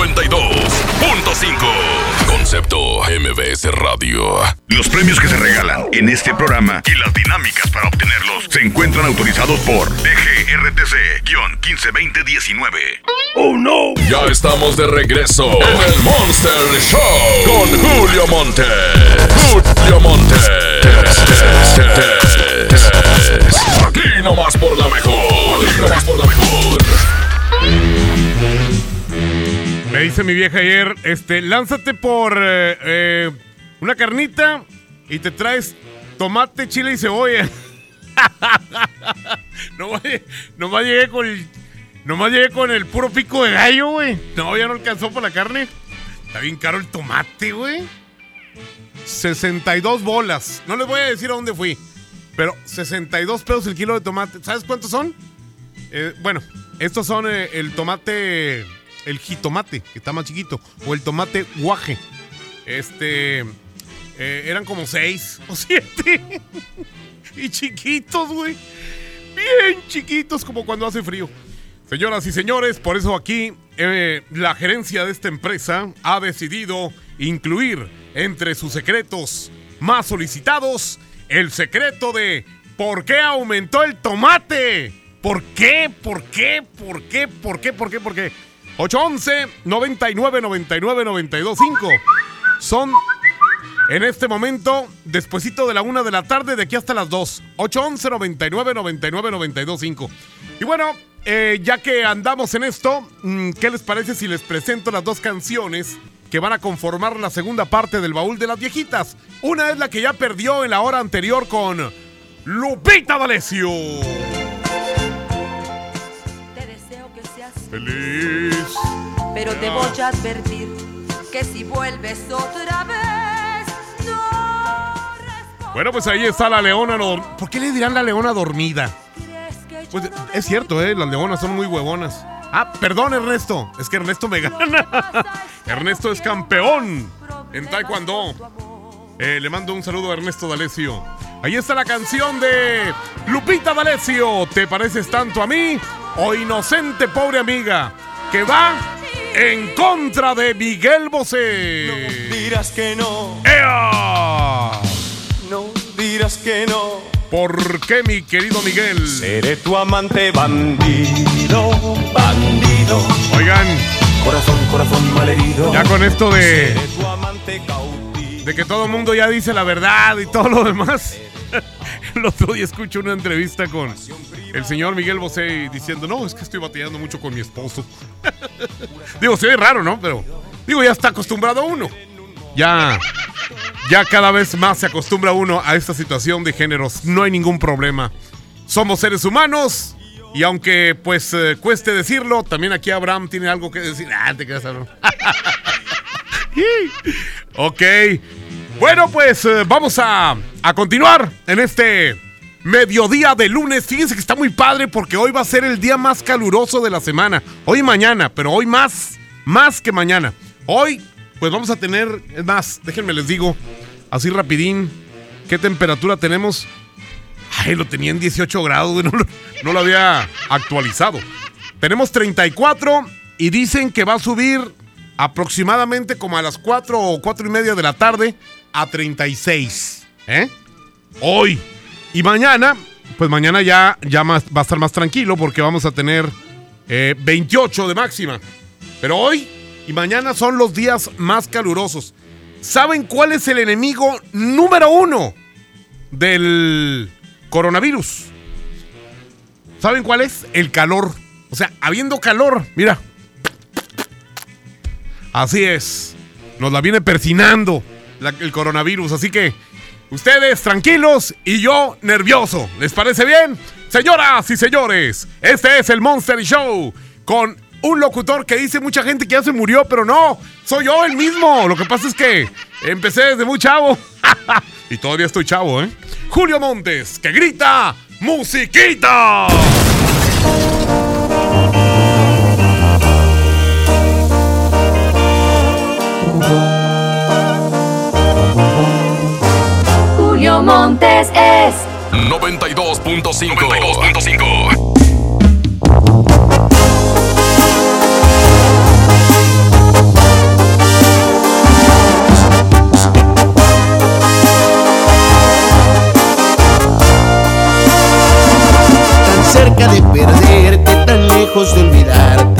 92.5. Concepto MBS Radio. Los premios que se regalan en este programa y las dinámicas para obtenerlos se encuentran autorizados por DGRTC-152019. ¡Oh no! Ya estamos de regreso en el Monster Show con Julio Monte. Julio Monte. Aquí nomás por la mejor. Aquí nomás por la mejor. Me dice mi vieja ayer, este, lánzate por eh, eh, una carnita y te traes tomate, chile y cebolla. nomás, nomás llegué con el, nomás llegué con el puro pico de gallo, güey. No, ya no alcanzó por la carne. Está bien caro el tomate, güey. 62 bolas. No les voy a decir a dónde fui. Pero 62 pesos el kilo de tomate. ¿Sabes cuántos son? Eh, bueno, estos son el tomate, el jitomate, que está más chiquito, o el tomate guaje. Este, eh, eran como 6 o 7. y chiquitos, güey. Bien chiquitos, como cuando hace frío. Señoras y señores, por eso aquí eh, la gerencia de esta empresa ha decidido incluir entre sus secretos más solicitados el secreto de ¿por qué aumentó el tomate? ¿Por qué? ¿Por qué? ¿Por qué? ¿Por qué? ¿Por qué? ¿Por qué? 811 99 99 92 5 son en este momento, despuesito de la una de la tarde, de aquí hasta las 2. 811 99 99 92 5. Y bueno, eh, ya que andamos en esto, mm, ¿qué les parece si les presento las dos canciones que van a conformar la segunda parte del baúl de las viejitas? Una es la que ya perdió en la hora anterior con Lupita D'Alessio. Feliz. Pero te voy a advertir que si vuelves otra vez, no Bueno, pues ahí está la leona. dor- ¿Por qué le dirán la leona dormida? Pues es cierto, ¿eh? Las leonas son muy huevonas. Ah, perdón, Ernesto. Es que Ernesto me gana. Ernesto es campeón en Taekwondo. Eh, le mando un saludo a Ernesto D'Alessio. Ahí está la canción de Lupita D'Alessio. ¿Te pareces tanto a mí? O inocente pobre amiga que va en contra de Miguel Bosé. Dirás que no, ¡Ea! no dirás que no. ¿Por qué, mi querido Miguel? Seré tu amante bandido, bandido. Oigan, Corazón, corazón malherido. ya con esto de, Seré tu amante cautivo. De que todo el mundo ya dice la verdad y todo lo demás. El otro día escucho una entrevista con el señor Miguel Bosé diciendo, no, es que estoy batallando mucho con mi esposo. digo, se ve raro, ¿no? Pero, digo, ya está acostumbrado uno. Ya, ya cada vez más se acostumbra uno a esta situación de géneros. No hay ningún problema. Somos seres humanos y aunque pues eh, cueste decirlo, también aquí Abraham tiene algo que decir. Ah, te quedas. ok. Bueno, pues eh, vamos a, a continuar en este mediodía de lunes. Fíjense que está muy padre porque hoy va a ser el día más caluroso de la semana. Hoy y mañana, pero hoy más, más que mañana. Hoy, pues vamos a tener, es más, déjenme les digo, así rapidín, ¿qué temperatura tenemos? Ay, lo tenía en 18 grados, no, no lo había actualizado. Tenemos 34 y dicen que va a subir aproximadamente como a las 4 o 4 y media de la tarde a 36. ¿Eh? Hoy. Y mañana, pues mañana ya, ya más- va a estar más tranquilo porque vamos a tener eh, 28 de máxima. Pero hoy y mañana son los días más calurosos. ¿Saben cuál es el enemigo número uno del coronavirus? ¿Saben cuál es? El calor. O sea, habiendo calor, mira. Así es. Nos la viene persinando el coronavirus. Así que ustedes tranquilos y yo nervioso. ¿Les parece bien? Señoras y señores, este es el Monster Show con un locutor que dice mucha gente que ya se murió, pero no, soy yo el mismo. Lo que pasa es que empecé desde muy chavo. y todavía estoy chavo, ¿eh? Julio Montes, que grita, musiquita. Montes es 92.5. 92.5. tan cerca de perderte, tan lejos de olvidarte,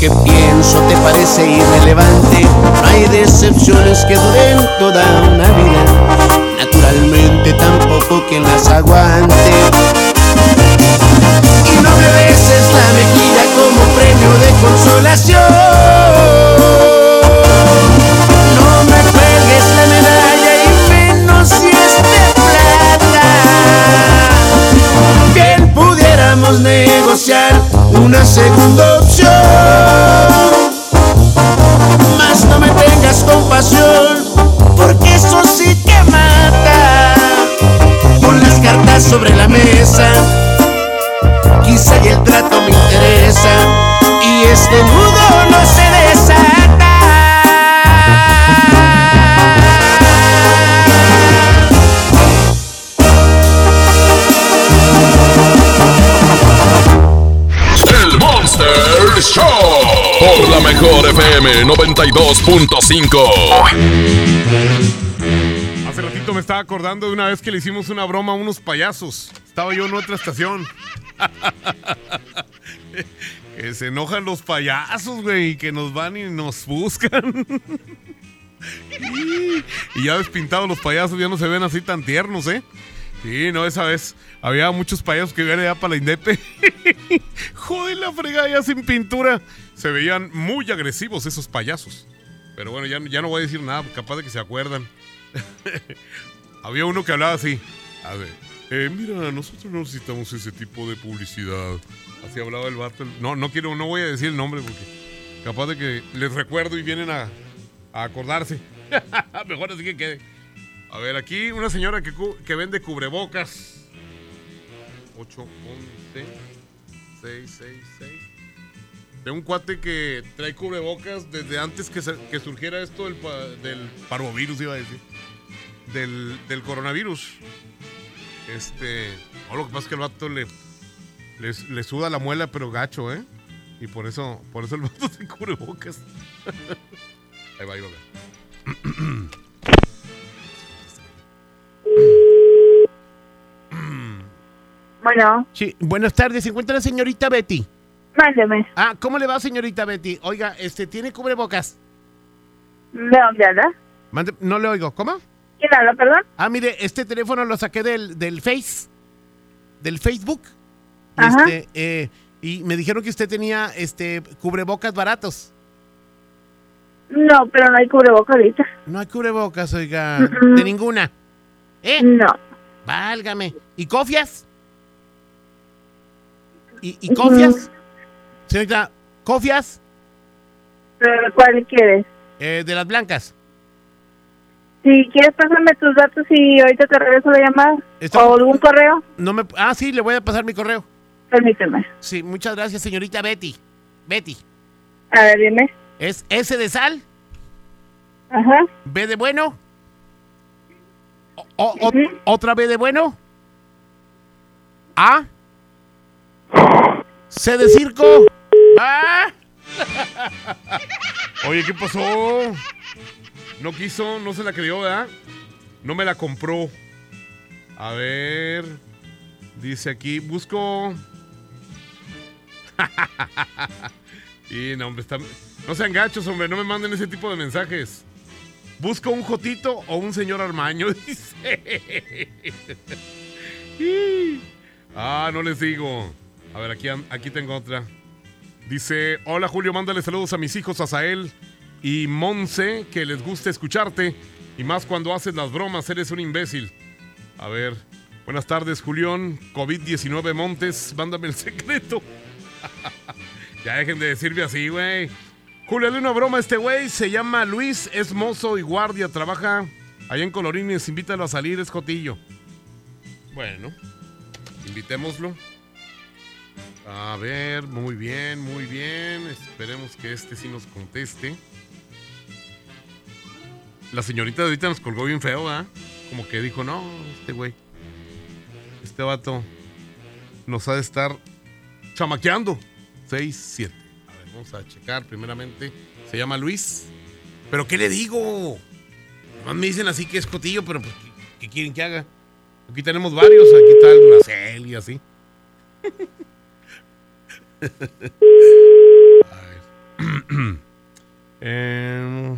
Que pienso te parece irrelevante, hay decepciones que duren toda 92.5. Hace ratito me estaba acordando de una vez que le hicimos una broma a unos payasos. Estaba yo en otra estación. que se enojan los payasos, güey, que nos van y nos buscan. y ya despintados los payasos, ya no se ven así tan tiernos, ¿eh? Sí, no, esa vez había muchos payasos que iban allá para la Indepe. Joder, la fregada ya sin pintura. Se veían muy agresivos esos payasos. Pero bueno, ya, ya no voy a decir nada, capaz de que se acuerdan. había uno que hablaba así. A ver, eh, mira, nosotros no necesitamos ese tipo de publicidad. Así hablaba el vato. No, no quiero, no voy a decir el nombre porque capaz de que les recuerdo y vienen a, a acordarse. Mejor así que quede. A ver, aquí una señora que, que vende cubrebocas. 8, 11, 6, 6, 6. De un cuate que trae cubrebocas desde antes que, se- que surgiera esto del, pa- del parvovirus, iba a decir. Del, del coronavirus. Este. No, lo que pasa es que el vato le, le, le suda la muela, pero gacho, ¿eh? Y por eso, por eso el vato se cubrebocas. ahí va, ahí va. a ver. Bueno, Sí, buenas tardes. ¿Se encuentra la señorita Betty? Mándeme. Ah, ¿cómo le va, señorita Betty? Oiga, este, ¿tiene cubrebocas? ¿De dónde habla? Mande- no le oigo. ¿Cómo? ¿Quién habla, perdón? Ah, mire, este teléfono lo saqué del, del Face, del Facebook. Ajá. Este, eh, y me dijeron que usted tenía este cubrebocas baratos. No, pero no hay cubreboca ahorita. No hay cubrebocas, oiga. Mm-mm. De ninguna. ¿Eh? No. Válgame. ¿Y cofias? ¿Y, y cofias? Señorita, ¿cofias? ¿Pero cuál quieres? Eh, de las blancas. Si quieres, pásame tus datos y ahorita te regreso la llamada. ¿O algún correo? No me, ah, sí, le voy a pasar mi correo. Permíteme. Sí, muchas gracias, señorita Betty. Betty. A ver, dime. ¿Es S de sal? Ajá. ¿B de bueno? O- o- o- ¿Otra B de bueno? ¿A? ¿C de circo? ¿Ah? Oye, ¿qué pasó? No quiso, no se la creyó, ¿verdad? No me la compró. A ver. Dice aquí, busco. y no, no sean gachos, hombre, no me manden ese tipo de mensajes. Busco un Jotito o un señor Armaño, dice. Ah, no les digo. A ver, aquí, aquí tengo otra. Dice, hola Julio, mándale saludos a mis hijos Azael y Monse, que les gusta escucharte. Y más cuando haces las bromas, eres un imbécil. A ver, buenas tardes Julián, COVID-19 Montes, mándame el secreto. ya dejen de decirme así, güey. Julio, dale una broma a este güey, se llama Luis, es mozo y guardia, trabaja allá en Colorines, invítalo a salir, es Jotillo. Bueno, Invitémoslo. A ver, muy bien, muy bien. Esperemos que este sí nos conteste. La señorita de ahorita nos colgó bien feo, ¿ah? Como que dijo, no, este güey. Este vato nos ha de estar chamaqueando. 6, 7. A ver, vamos a checar primeramente. Se llama Luis. ¿Pero qué le digo? Nomás me dicen así que es cotillo, pero pues, ¿qué, quieren que haga? Aquí tenemos varios. Aquí está el Duracell y así. A ver. Em,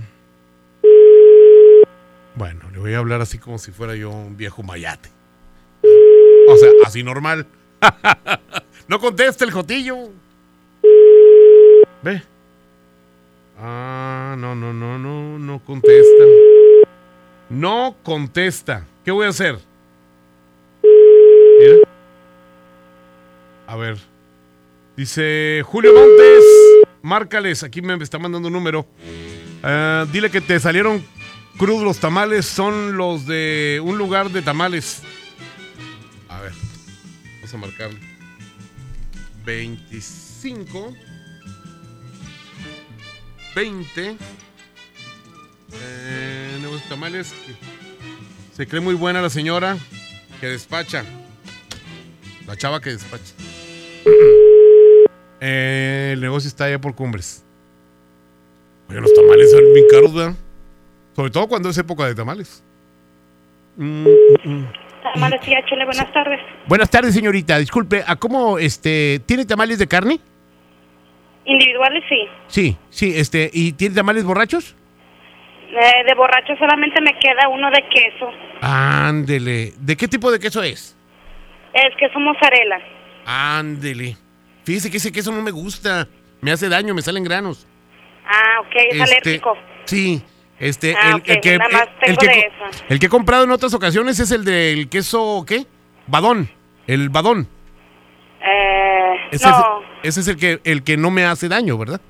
bueno, le voy a hablar así como si fuera yo un viejo mayate. O sea, así normal. no conteste el jotillo. Ve. Ah, no, no, no, no, no contesta. No contesta. ¿Qué voy a hacer? Mira. A ver. Dice Julio Montes. Márcales. Aquí me está mandando un número. Ah, dile que te salieron crudos los tamales. Son los de un lugar de tamales. A ver. Vamos a marcarle. 25. 20. Eh, nuevos tamales. Se cree muy buena la señora que despacha. La chava que despacha. Eh, el negocio está allá por cumbres. Oye, los tamales son bien caros, ¿verdad? Sobre todo cuando es época de tamales. Mm, mm, mm. Tamales y Chile, buenas tardes. Buenas tardes, señorita. Disculpe, ¿a cómo este tiene tamales de carne? Individuales sí. Sí, sí, este, ¿y tiene tamales borrachos? Eh, de borracho solamente me queda uno de queso. Ándele. ¿De qué tipo de queso es? Es queso mozzarella. Ándele. Fíjese que ese queso no me gusta. Me hace daño, me salen granos. Ah, ok, es Este, alérgico. Sí, este, Ah, el, que, nada más el, que, de esa. el que he comprado en otras ocasiones es el del queso, ¿qué? Badón. El badón. Eh, Ese, no, es, ese es el que, el que no me hace daño, ¿verdad?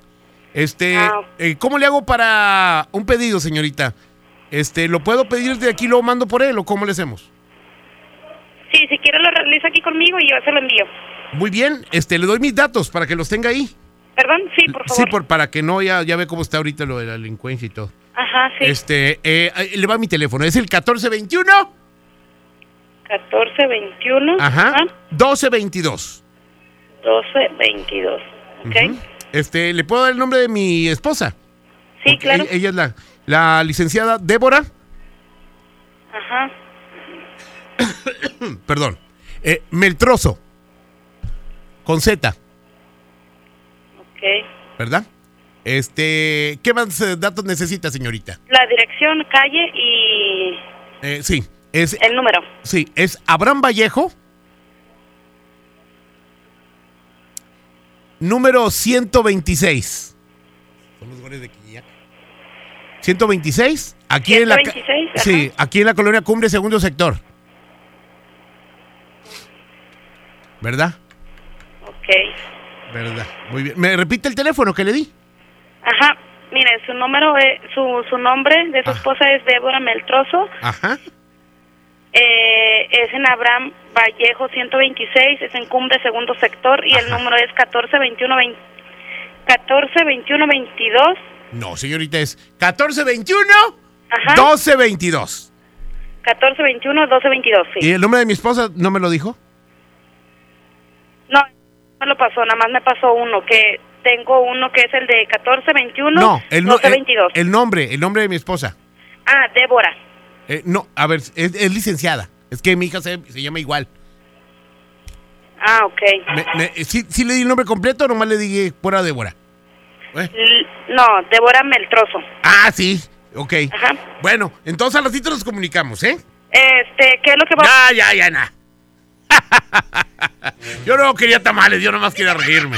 Este, Ah, eh, ¿cómo le hago para un pedido, señorita? Este, ¿lo puedo pedir de aquí, lo mando por él o cómo le hacemos? sí, si quiere lo realiza aquí conmigo y yo se lo envío. Muy bien, este, le doy mis datos para que los tenga ahí. Perdón, sí, por Sí, favor. por, para que no, ya, ya ve cómo está ahorita lo de la delincuencia y todo. Ajá, sí. Este, eh, le va mi teléfono, es el 1421. 14, 21. Ajá. 1222. 12, 22. ¿Ok? Este, ¿le puedo dar el nombre de mi esposa? Sí, claro. Ella, ella es la, la licenciada Débora, Ajá. perdón, eh, Meltroso, con Z, Ok. ¿verdad? Este, ¿qué más eh, datos necesita, señorita? La dirección, calle y Eh, sí, es, el número. sí, es Abraham Vallejo, número 126. Son los goles de Quiñac. 126, aquí en la ca- 126, ajá. Sí, aquí en la colonia Cumbre, segundo sector. ¿Verdad? Ok. ¿Verdad? Muy bien. ¿Me repite el teléfono que le di? Ajá. Mire, su número, es- su, su nombre de su esposa es Débora Meltroso. Ajá. Eh, es en Abraham Vallejo 126, es en Cumbre, segundo sector, y el número es 1421 20 1421 22 No, señorita, es 1421 Ajá. 1222. 1421 1222, sí. ¿Y el nombre de mi esposa no me lo dijo? No me lo pasó, nada más me pasó uno, que tengo uno que es el de 1421 No, el, no- el, 1222. el nombre, el nombre de mi esposa. Ah, Débora. Eh, no, a ver, es, es licenciada. Es que mi hija se, se llama igual. Ah, ok. Me- me- ¿sí, sí le di el nombre completo o nomás le dije fuera Débora? L- No, Débora Meltroso. Ah, sí, ok. Bueno, entonces al ratito nos comunicamos, ¿eh? Este, ¿qué es lo que va Ya, ya, ya, na. Yo no quería tamales, yo nomás quería reírme.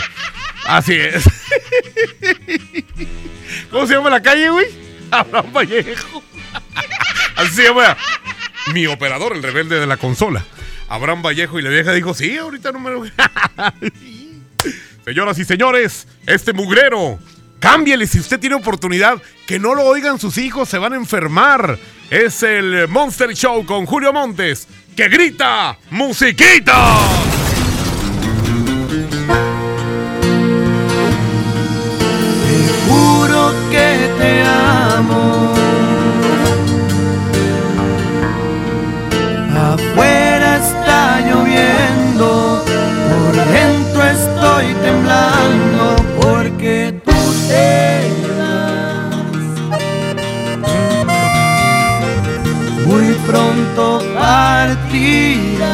Así es. ¿Cómo se llama la calle, güey? Abraham Vallejo. Así se llama. Mi operador, el rebelde de la consola. Abraham Vallejo y la vieja dijo, sí, ahorita no me lo... Señoras y señores, este mugrero, cámbiale si usted tiene oportunidad, que no lo oigan sus hijos, se van a enfermar. Es el Monster Show con Julio Montes, que grita musiquita. Pronto partirás.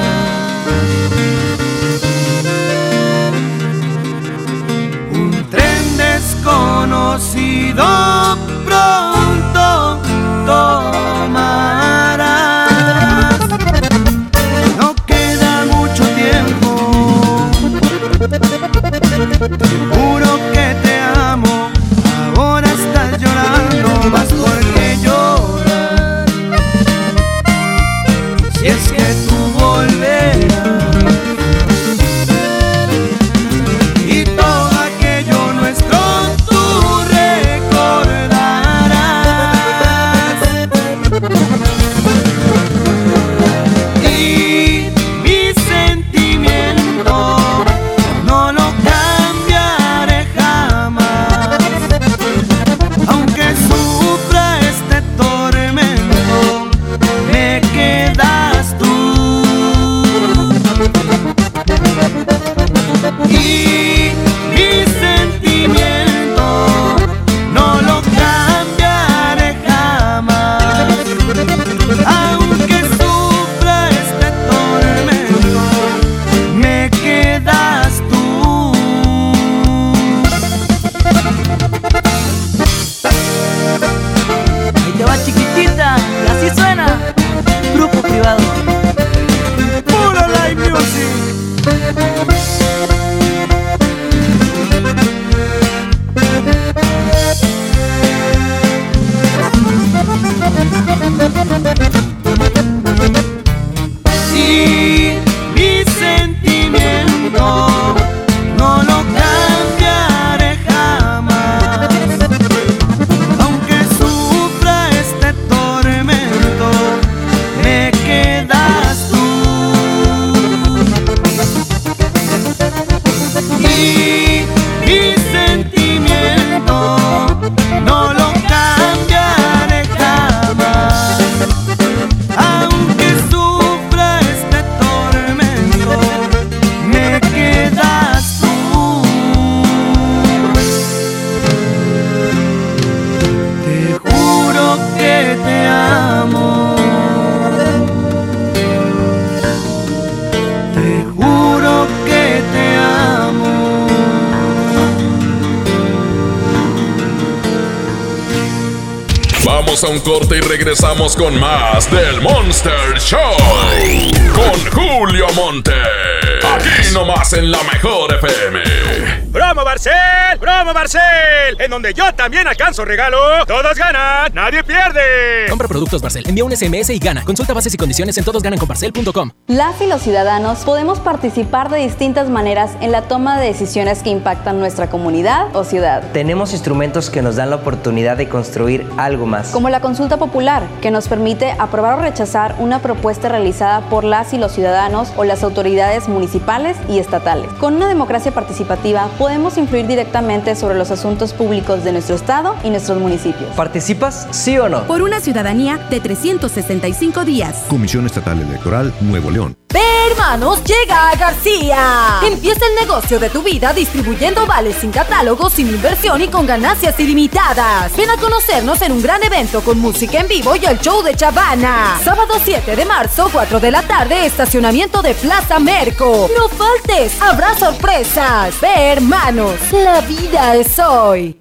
Un tren desconocido pronto tomarás. No queda mucho tiempo. Regresamos con más del Monster Show. Con Julio Monte. Aquí nomás en la mejor FM. ¡Promo Barcel! ¡Promo Barcel! En donde yo también alcanzo regalo. Todos ganan, nadie pierde. Compra productos Barcel, envía un SMS y gana. Consulta bases y condiciones en todosgananconbarcel.com. Las y los ciudadanos podemos participar de distintas maneras en la toma de decisiones que impactan nuestra comunidad o ciudad. Tenemos instrumentos que nos dan la oportunidad de construir algo más. Como la consulta popular, que nos permite aprobar o rechazar una propuesta realizada por las y los ciudadanos o las autoridades municipales y estatales. Con una democracia participativa podemos influir directamente sobre los asuntos públicos de nuestro estado y nuestros municipios. ¿Participas, sí o no? Por una ciudadanía de 365 días. Comisión Estatal Electoral Nuevo León. Ve, hermanos, llega a García. Empieza el negocio de tu vida distribuyendo vales sin catálogo, sin inversión y con ganancias ilimitadas. Ven a conocernos en un gran evento con música en vivo y el show de Chavana. Sábado 7 de marzo, 4 de la tarde, estacionamiento de Plaza Merco. No faltes, habrá sorpresas. Ve, hermanos, la vida es hoy.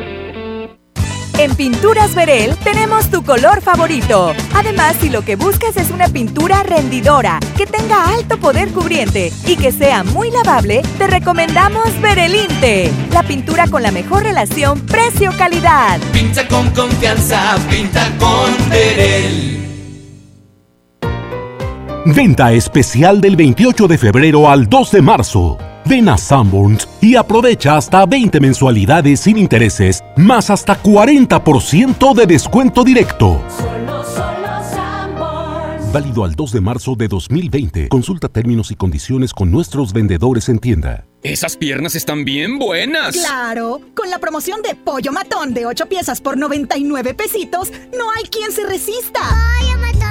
En Pinturas Verel tenemos tu color favorito. Además, si lo que buscas es una pintura rendidora, que tenga alto poder cubriente y que sea muy lavable, te recomendamos Verelinte, la pintura con la mejor relación precio-calidad. Pinta con confianza, pinta con Verel. Venta especial del 28 de febrero al 2 de marzo. Ven a Sanborns y aprovecha hasta 20 mensualidades sin intereses, más hasta 40% de descuento directo. Válido al 2 de marzo de 2020. Consulta términos y condiciones con nuestros vendedores en tienda. Esas piernas están bien buenas. Claro, con la promoción de pollo matón de 8 piezas por 99 pesitos, no hay quien se resista. Pollo matón,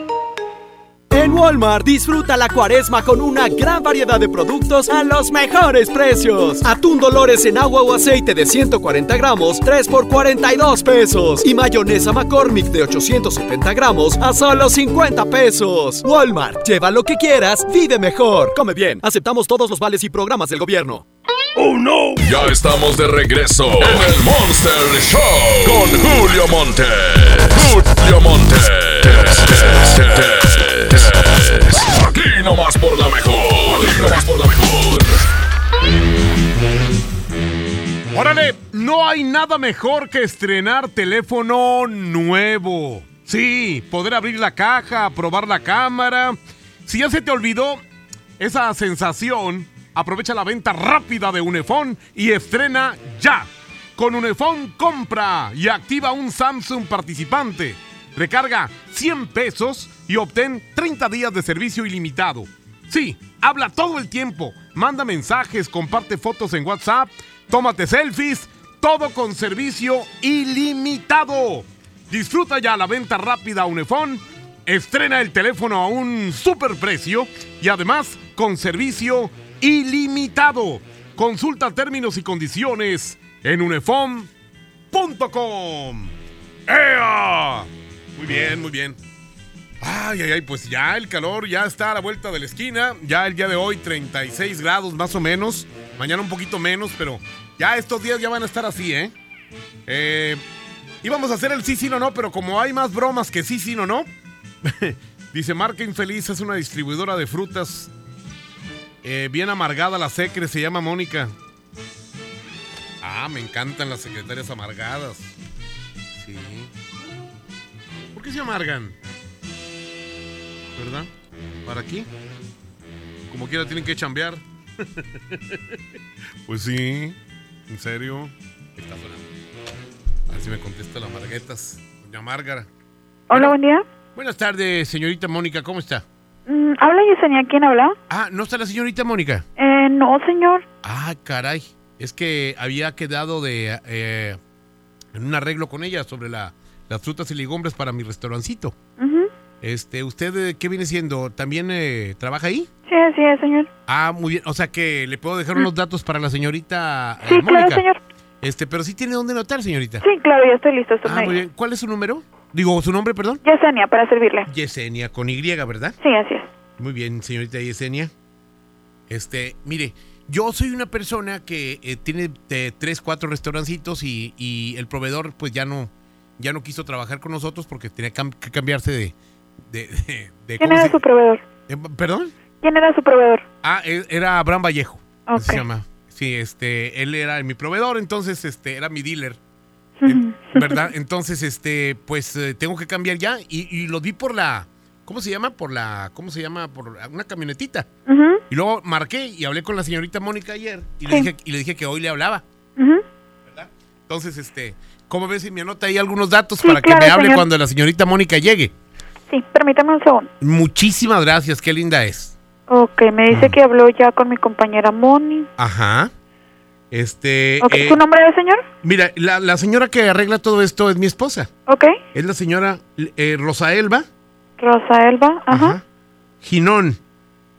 En Walmart disfruta la cuaresma con una gran variedad de productos a los mejores precios. Atún Dolores en agua o aceite de 140 gramos, 3 por 42 pesos. Y mayonesa McCormick de 870 gramos a solo 50 pesos. Walmart, lleva lo que quieras, vive mejor. Come bien, aceptamos todos los vales y programas del gobierno. ¡Oh, no! Ya estamos de regreso en el Monster Show con Julio Monte. Julio Monte. Aquí nomás por la mejor. Aquí nomás por la mejor. Órale, no hay nada mejor que estrenar teléfono nuevo. Sí, poder abrir la caja, probar la cámara. Si ya se te olvidó esa sensación, aprovecha la venta rápida de Unifón y estrena ya. Con Unifón compra y activa un Samsung participante. Recarga 100 pesos y obtén 30 días de servicio ilimitado. Sí, habla todo el tiempo, manda mensajes, comparte fotos en WhatsApp, tómate selfies, todo con servicio ilimitado. Disfruta ya la venta rápida Unifón, estrena el teléfono a un superprecio y además con servicio ilimitado. Consulta términos y condiciones en unifón.com. ¡Ea! Muy bien, muy bien. Ay, ay, ay, pues ya el calor ya está a la vuelta de la esquina. Ya el día de hoy 36 grados más o menos. Mañana un poquito menos, pero ya estos días ya van a estar así, ¿eh? Eh, íbamos a hacer el sí, sí, no, no, pero como hay más bromas que sí, sí, no, no. Dice Marca Infeliz es una distribuidora de frutas. eh, bien amargada la secre, se llama Mónica. Ah, me encantan las secretarias amargadas. Sí. ¿Por qué se amargan? ¿Verdad? ¿Para aquí? Como quiera tienen que chambear. pues sí, en serio. Está sonando. A ver si me contesta la Marguetas. Doña Márgara. Hola, buen día. Buenas tardes, señorita Mónica, ¿cómo está? Mm, ¿Habla Yesenia? ¿Quién habla? Ah, ¿no está la señorita Mónica? Eh, no, señor. Ah, caray. Es que había quedado de eh, en un arreglo con ella sobre la, las frutas y legumbres para mi restaurancito. Ujú. Este, ¿usted eh, qué viene siendo? ¿También eh, trabaja ahí? Sí, así es, señor. Ah, muy bien. O sea que le puedo dejar unos datos para la señorita eh, Sí, claro, Mónica. señor. Este, pero sí tiene dónde notar, señorita. Sí, claro, ya estoy listo. Ah, muy bien. ¿Cuál es su número? Digo, su nombre, perdón. Yesenia, para servirle. Yesenia, con Y, ¿verdad? Sí, así es. Muy bien, señorita Yesenia. Este, mire, yo soy una persona que eh, tiene eh, tres, cuatro restaurancitos y, y el proveedor pues ya no, ya no quiso trabajar con nosotros porque tenía que cambiarse de... de, de- de- ¿Quién ¿cómo era se- su proveedor? Eh, ¿Perdón? ¿Quién era su proveedor? Ah, e- era Abraham Vallejo. así Ok. Se llama. Sí, este, él era mi proveedor, entonces, este, era mi dealer. ¿Verdad? Entonces, este, pues eh, tengo que cambiar ya. Y, y lo di por la. ¿Cómo se llama? Por la. ¿Cómo se llama? Por una camionetita. Ujú, Y luego marqué y hablé con la señorita Mónica ayer. Y, le, dije, y le dije que hoy le hablaba. ujú. Entonces, este, ¿cómo ves si me anota ahí algunos datos Sí, para que me hable señor. cuando la señorita Mónica llegue? Sí, permítame un segundo. Muchísimas gracias, qué linda es. Ok, me dice que habló ya con mi compañera Moni. Ajá. Este. Ok, eh, ¿Su nombre es, señor? Mira, la, la señora que arregla todo esto es mi esposa. Ok. Es la señora eh, Rosa Elba Rosa Elba, ajá. Ginón.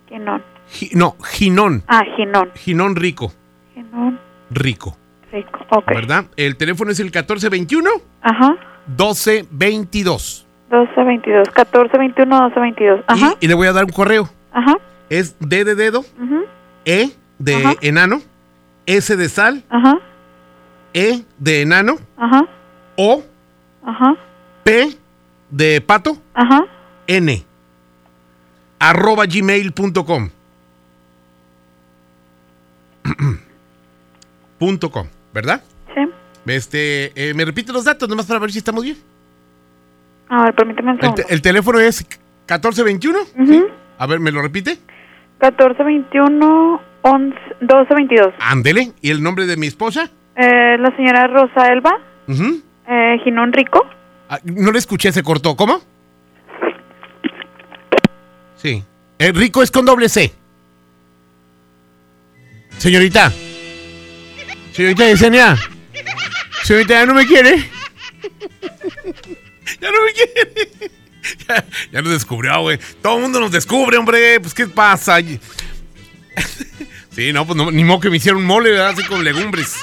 Ginón. Gi- no, Ginón. Ah, Ginón. Ginón Rico. Ginón Rico. Rico. Ok. ¿Verdad? El teléfono es el 1421 Ajá. 1222. 1222. 1421, 1222. Ajá. Y le voy a dar un correo. Ajá. Es D de dedo, ujú, E de Ajá. enano, S de sal, Ajá. E de enano, Ajá. O, Ajá. P de pato, Ajá. N. Arroba gmail.com. punto com, ¿verdad? Sí. Este, eh, ¿me repite los datos nomás para ver si estamos bien? A ver, permíteme un El, segundo. te- el teléfono es 1421. Ujú. A ver, ¿me lo repite? 1421, 11, 1222. Ándele. ¿Y el nombre de mi esposa? Eh, la señora Rosa Elba, Ujú. eh, Ginón Rico. Ah, no le escuché, se cortó. ¿Cómo? Sí. El rico es con doble C. Señorita. Señorita Yesenia. Señorita, ya no me quiere. Ya no me quiere. ya, ya descubrió, güey. Todo el mundo nos descubre, hombre. Pues, ¿qué pasa? sí, no, pues ni modo que me hicieron mole, ¿verdad? Así con legumbres.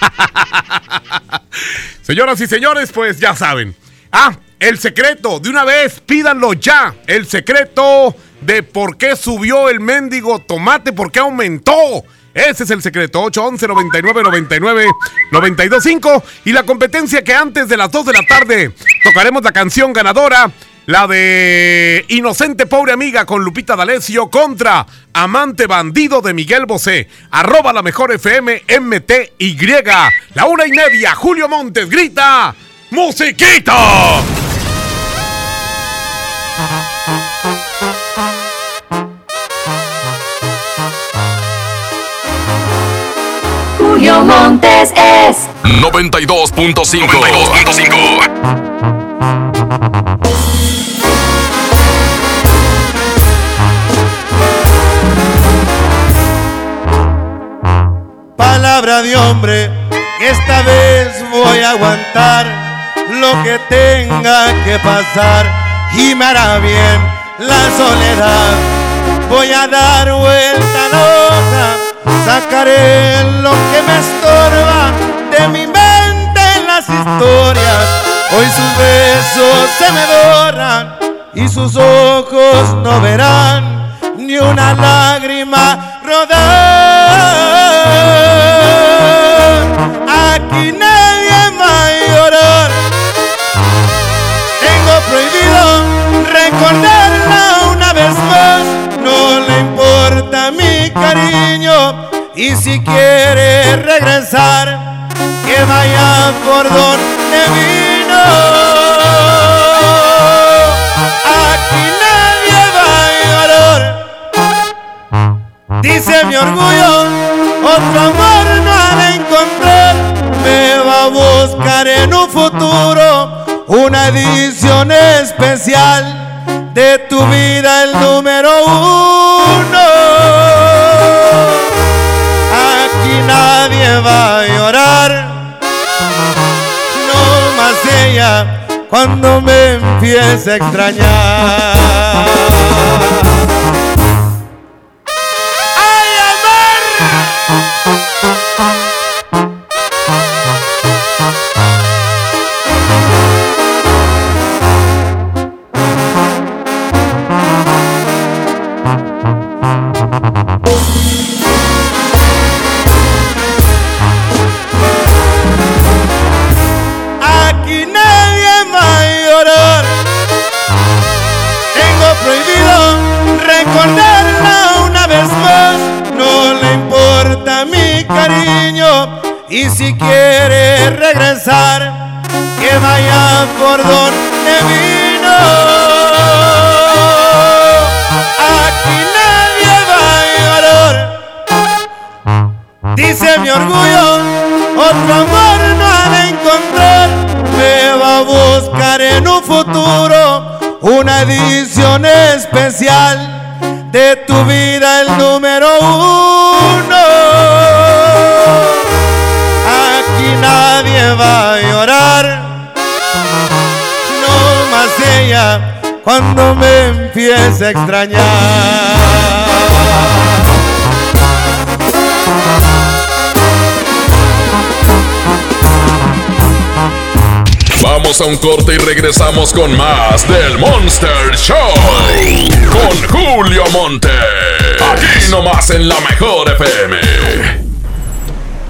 Señoras y señores, pues ya saben. Ah, el secreto, de una vez, pídanlo ya. El secreto de por qué subió el mendigo tomate, por qué aumentó. Ese es el secreto. 811 99 99 925 Y la competencia que antes de las 2 de la tarde tocaremos la canción ganadora. La de Inocente Pobre Amiga con Lupita D'Alessio contra Amante Bandido de Miguel Bosé. Arroba la mejor FM MTY. La una y media. Julio Montes grita. ¡Musiquita! Montes es 92.5. 92.5. Palabra de hombre, esta vez voy a aguantar lo que tenga que pasar y me hará bien la soledad. Voy a dar vuelta a hoja, sacaré lo que me estorba de mi mente en las historias. Hoy sus besos se me borran y sus ojos no verán ni una lágrima rodar. Aquí nadie va a llorar. Tengo prohibido recordarla una vez más. No le importa mi cariño. Y si quiere regresar, que vaya por donde vino. Aquí nadie va a llorar. Dice mi orgullo, otro amor no ha de. Me va a buscar en un futuro una edición especial de tu vida, el número uno. Nadie va a llorar, no más ella cuando me empiece a extrañar. Aquí nadie si quiere regresar, que vaya por donde vino. Aquí nadie va a llorar. Dice mi orgullo, otro amor no ha de encontrar. Me va a buscar en un futuro una edición especial de tu vida, el número uno. A llorar, no más ella cuando me empiece a extrañar. Vamos a un corte y regresamos con más del Monster Show. Con Julio Monte. Aquí nomás en la mejor FM.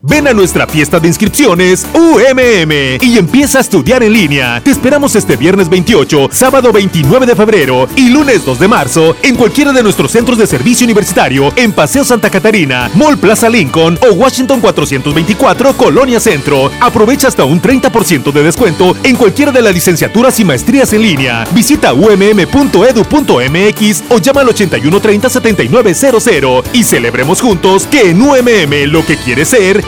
Ven a nuestra fiesta de inscripciones UMM y empieza a estudiar en línea. Te esperamos este viernes 28, sábado 29 de febrero y lunes 2 de marzo en cualquiera de nuestros centros de servicio universitario en Paseo Santa Catarina, Mall Plaza Lincoln o Washington 424 Colonia Centro. Aprovecha hasta un 30% de descuento en cualquiera de las licenciaturas y maestrías en línea. Visita umm.edu.mx o llama al 8130 7900 y celebremos juntos que en UMM lo que quieres ser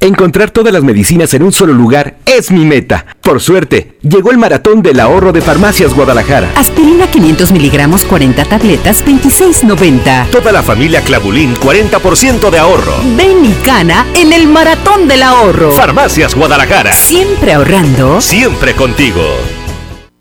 Encontrar todas las medicinas en un solo lugar es mi meta. Por suerte, llegó el maratón del ahorro de Farmacias Guadalajara. Aspirina 500 miligramos, 40 tabletas, 26.90. Toda la familia Clavulín, 40% de ahorro. Ven y cana en el maratón del ahorro. Farmacias Guadalajara. Siempre ahorrando. Siempre contigo.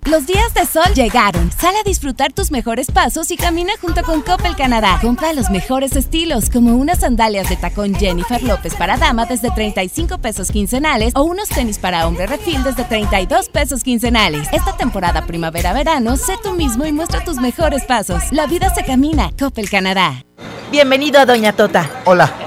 Los días de sol llegaron. Sal a disfrutar tus mejores pasos y camina junto con Coppel Canadá. Compra los mejores estilos, como unas sandalias de tacón Jennifer López para dama desde 35 pesos quincenales o unos tenis para hombre refil desde 32 pesos quincenales. Esta temporada primavera-verano, sé tú mismo y muestra tus mejores pasos. La vida se camina. Coppel Canadá. Bienvenido a Doña Tota. Hola.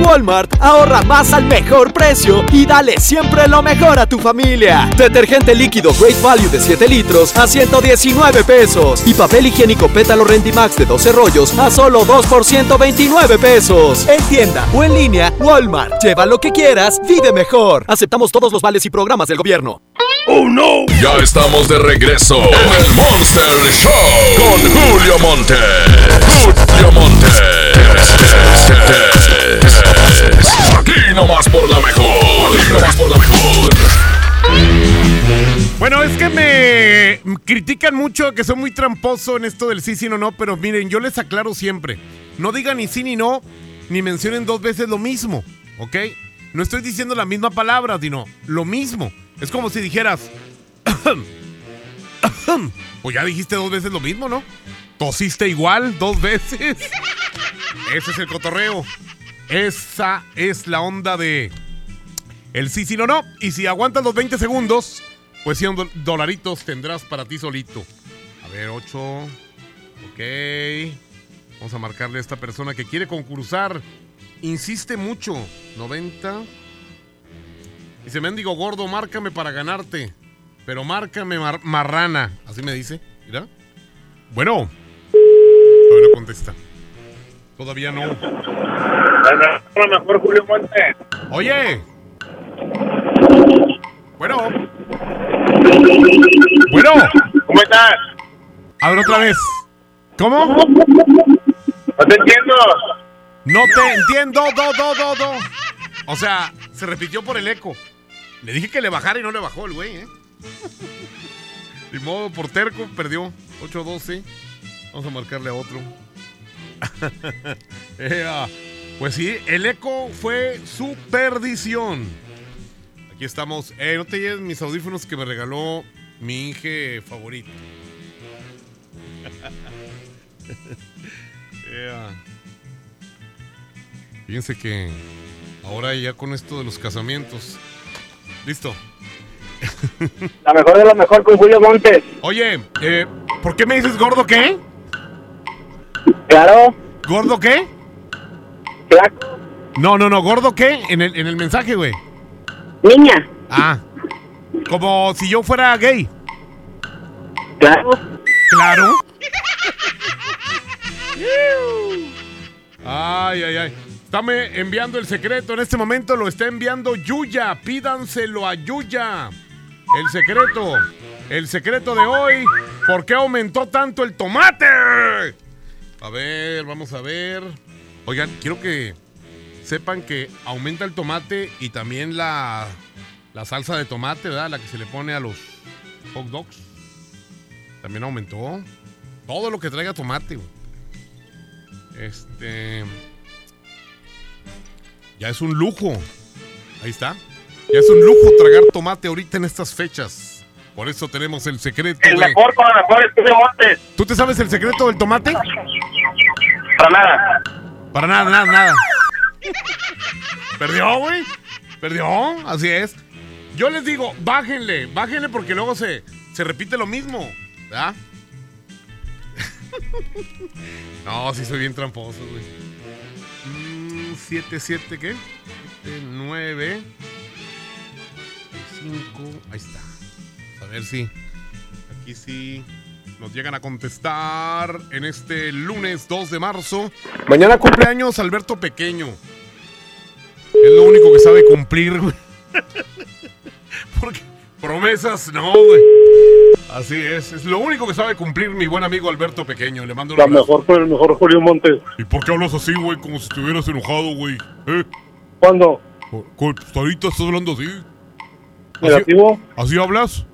Walmart, ahorra más al mejor precio y dale siempre lo mejor a tu familia. Detergente líquido Great Value de 7 litros a 119 pesos. Y papel higiénico Pétalo Rendimax de 12 rollos a solo 2 por 129 pesos. En tienda o en línea, Walmart. Lleva lo que quieras, vive mejor. Aceptamos todos los vales y programas del gobierno. ¡Oh, no! Ya estamos de regreso en el Monster Show con Julio Monte. Julio Monte. Aquí nomás por la mejor. Aquí nomás por la mejor. Bueno, es que me critican mucho que soy muy tramposo en esto del sí, sí, no, no, pero miren, yo les aclaro siempre. No digan ni sí ni no, ni mencionen dos veces lo mismo, ¿ok? No estoy diciendo la misma palabra, sino lo mismo. Es como si dijeras... pues ya dijiste dos veces lo mismo, ¿no? Tosiste igual dos veces. Ese es el cotorreo. Esa es la onda de el sí, sí, no, no. Y si aguantas los 20 segundos, pues 100 do- dolaritos tendrás para ti solito. A ver, 8. Ok. Vamos a marcarle a esta persona que quiere concursar. Insiste mucho. 90. Dice, mendigo gordo, márcame para ganarte. Pero márcame mar- marrana. Así me dice. Mira. Bueno. Todavía no contesta. Todavía no. A lo mejor Julio Montes. Oye. Bueno. Bueno. ¿Cómo estás? A ver otra vez. ¿Cómo? No te entiendo. No te entiendo, do, do, do, do. O sea, se repitió por el eco. Le dije que le bajara y no le bajó el güey, ¿eh? De modo, por terco, perdió 8-12. Vamos a marcarle a otro. Pues sí, el eco fue su perdición. Aquí estamos. Eh, no te lleves mis audífonos que me regaló mi hija favorito. Fíjense que ahora ya con esto de los casamientos. Listo. La mejor de la mejor con Julio Montes. Oye, eh, ¿por qué me dices gordo qué? Claro. ¿Gordo qué? Flaco. No, no, no, ¿gordo qué? En el, en el mensaje, güey. Niña. Ah. Como si yo fuera gay. Claro. Claro. Ay, ay, ay. Estame enviando el secreto. En este momento lo está enviando Yuya. Pídanselo a Yuya. El secreto. El secreto de hoy. ¿Por qué aumentó tanto el tomate? A ver, vamos a ver. Oigan, quiero que sepan que aumenta el tomate y también la, la salsa de tomate, ¿verdad? La que se le pone a los hot dogs. También aumentó. Todo lo que traiga tomate. Este. Ya es un lujo. Ahí está. Ya es un lujo tragar tomate ahorita en estas fechas. Por eso tenemos el secreto El de. mejor con la mejor es Montes. ¿Tú te sabes el secreto del tomate? Para nada. Para nada, nada, nada. Perdió, güey. Perdió, así es. Yo les digo, bájenle, bájenle porque luego se, se repite lo mismo. ¿Verdad? no, sí soy bien tramposo, güey. 7, 7, ¿qué? 7, 9, 5, ahí está. A ver si aquí sí nos llegan a contestar en este lunes 2 de marzo. Mañana cumpleaños Alberto Pequeño. Es lo único que sabe cumplir. Porque promesas, no, güey. Así es, es lo único que sabe cumplir mi buen amigo Alberto Pequeño. Le mando un La abrazo. mejor con el mejor Julio Montes. ¿Y por qué hablas así, güey? Como si estuvieras enojado, güey. ¿Eh? ¿Cuándo? Cu- Hasta ahorita estás hablando así. ¿Así- ¿Negativo? ¿Así hablas?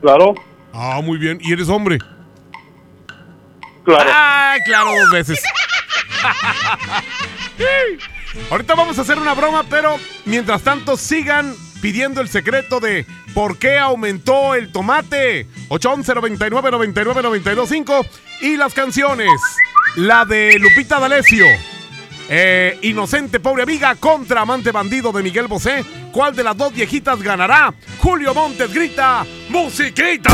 Claro. Ah, muy bien. ¿Y eres hombre? Claro. ¡Ay, claro, dos veces! Ahorita vamos a hacer una broma, pero mientras tanto sigan pidiendo el secreto de por qué aumentó el tomate. 811 99 99 925 y las canciones. La de Lupita D'Alessio. Eh, Inocente pobre amiga contra amante bandido de Miguel Bosé. ¿Cuál de las dos viejitas ganará? Julio Montes grita ¡Musiquita!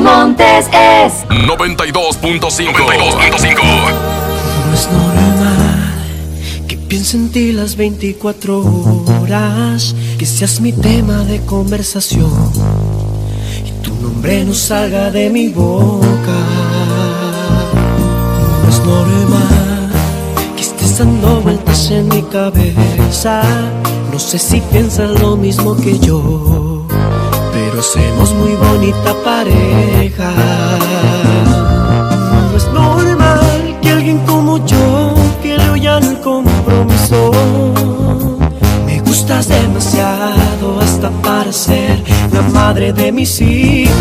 Montes es 92.5. 92.5. No es normal que piense en ti las 24 horas, que seas mi tema de conversación y tu nombre no salga de mi boca. No es normal que estés dando vueltas en mi cabeza. No sé si piensas lo mismo que yo, pero muy bonita pareja. No es normal que alguien como yo, que le oyan el compromiso, me gustas demasiado hasta para ser la madre de mis hijos.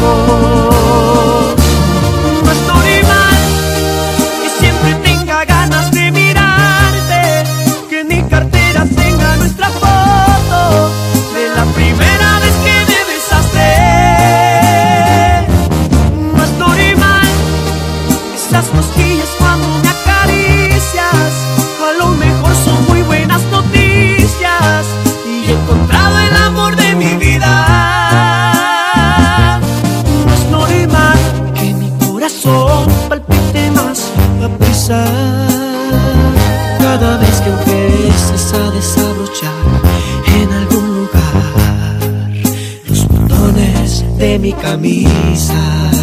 Mi camisa.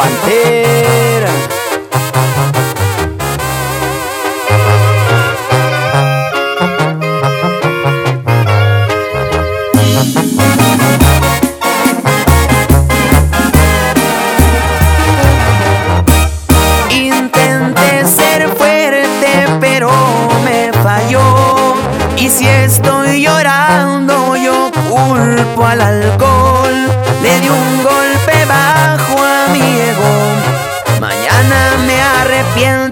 Bante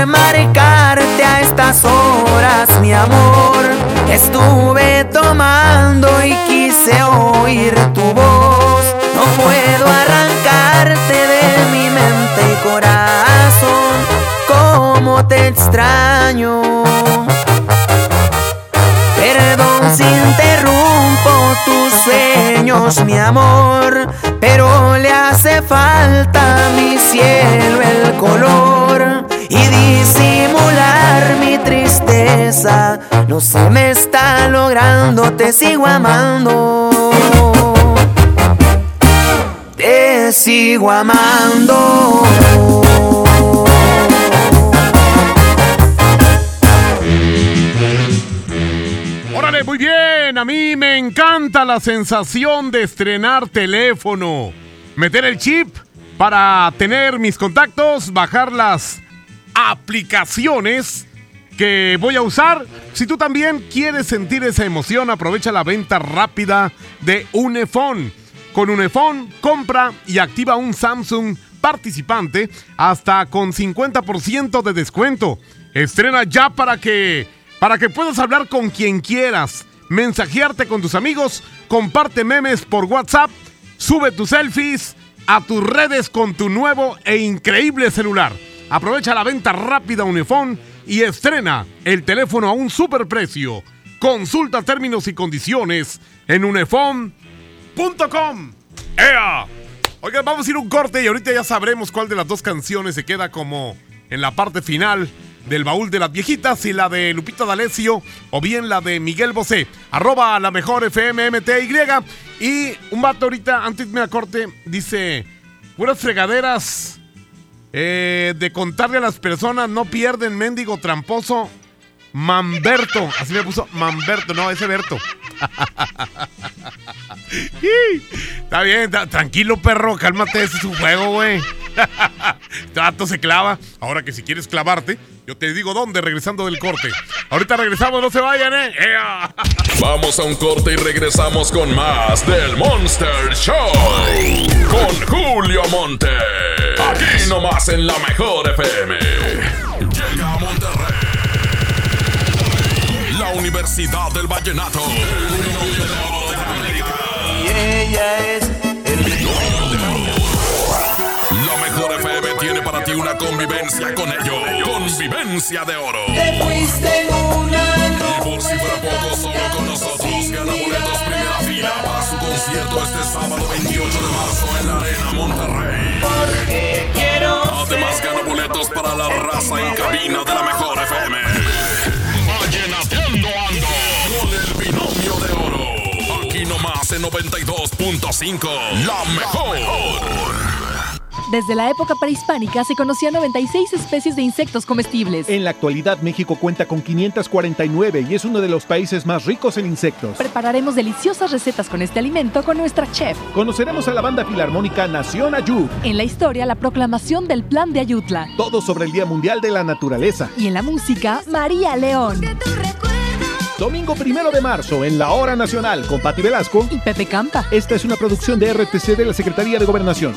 por marcarte a estas horas, mi amor. Estuve tomando y quise oír tu voz. No puedo arrancarte de mi mente y corazón. Cómo te extraño. Perdón si interrumpo tus sueños, mi amor, pero le hace falta a mi cielo el color y disimular mi tristeza. No se me está logrando, te sigo amando. Te sigo amando. Ok, muy bien. A mí me encanta la sensación de estrenar teléfono. Meter el chip para tener mis contactos, bajar las aplicaciones que voy a usar. Si tú también quieres sentir esa emoción, aprovecha la venta rápida de Unifone. Con Unifone, compra y activa un Samsung participante hasta con 50% de descuento. Estrena ya para que para que puedas hablar con quien quieras, mensajearte con tus amigos, comparte memes por WhatsApp, sube tus selfies a tus redes con tu nuevo e increíble celular. Aprovecha la venta rápida Unifone y estrena el teléfono a un superprecio. Consulta términos y condiciones en unifone.com. ¡Ea! Oigan, vamos a ir un corte y ahorita ya sabremos cuál de las dos canciones se queda como en la parte final del baúl de las viejitas y la de Lupita D'Alessio o bien la de Miguel Bosé. Arroba la mejor FMMTY. Y un vato ahorita, antes de irme a corte, dice, puras fregaderas eh, de contarle a las personas, no pierden, mendigo tramposo. Mamberto, así me puso Mamberto, no, ese Berto. Está bien, tranquilo, perro, cálmate, ese es un juego, güey. Este vato se clava. Ahora que si quieres clavarte, yo te digo dónde, regresando del corte. Ahorita regresamos, no se vayan, eh. Vamos a un corte y regresamos con más del Monster Show. Con Julio Monte. Nomás en la mejor FM. Llega a Monterrey. La Universidad del Vallenato. Y ella es La mejor FM tiene para ti una convivencia con ellos. Convivencia de oro. Te fuiste en una Y por si fuera poco, solo con nosotros gana boletos primera fila para su concierto este sábado 28 de marzo en la Arena Monterrey. Porque Además gana boletos para la raza en cabina de la mejor FM. Vallenateando ando con el binomio de oro. Aquí nomás en 92.5. La mejor. Desde la época prehispánica se conocían 96 especies de insectos comestibles. En la actualidad México cuenta con 549 y es uno de los países más ricos en insectos. Prepararemos deliciosas recetas con este alimento con nuestra chef. Conoceremos a la banda filarmónica Nación Ayú. En la historia, la proclamación del Plan de Ayutla. Todo sobre el Día Mundial de la Naturaleza. Y en la música, María León. Domingo primero de marzo en la Hora Nacional con Pati Velasco y Pepe Campa. Esta es una producción de RTC de la Secretaría de Gobernación.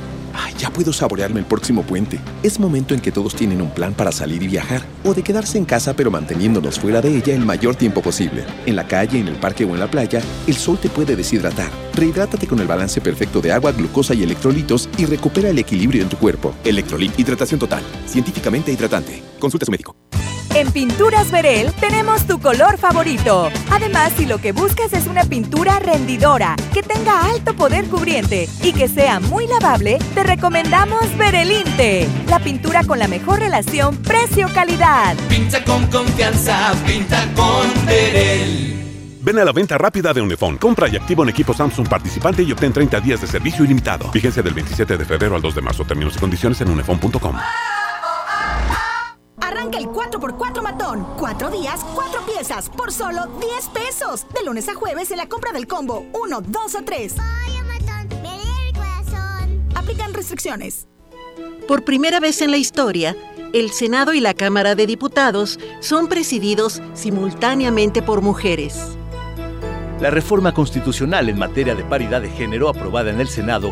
Ya puedo saborearme el próximo puente. Es momento en que todos tienen un plan para salir y viajar, o de quedarse en casa pero manteniéndonos fuera de ella el mayor tiempo posible. En la calle, en el parque o en la playa, el sol te puede deshidratar. Rehidrátate con el balance perfecto de agua, glucosa y electrolitos y recupera el equilibrio en tu cuerpo. Electrolit Hidratación Total. Científicamente hidratante. Consulta a su médico. En Pinturas Verel tenemos tu color favorito. Además, si lo que buscas es una pintura rendidora, que tenga alto poder cubriente y que sea muy lavable, te recomendamos Verelinte, la pintura con la mejor relación precio-calidad. Pinta con confianza, pinta con Verel. Ven a la venta rápida de Unifón. Compra y activa un equipo Samsung participante y obtén 30 días de servicio ilimitado. Vigencia del 27 de febrero al 2 de marzo. Términos y condiciones en unifón.com. Arranca el 4x4 matón. Cuatro días, cuatro piezas, por solo 10 pesos. De lunes a jueves en la compra del combo 1, 2 o 3. Aplican restricciones. Por primera vez en la historia, el Senado y la Cámara de Diputados son presididos simultáneamente por mujeres. La reforma constitucional en materia de paridad de género aprobada en el Senado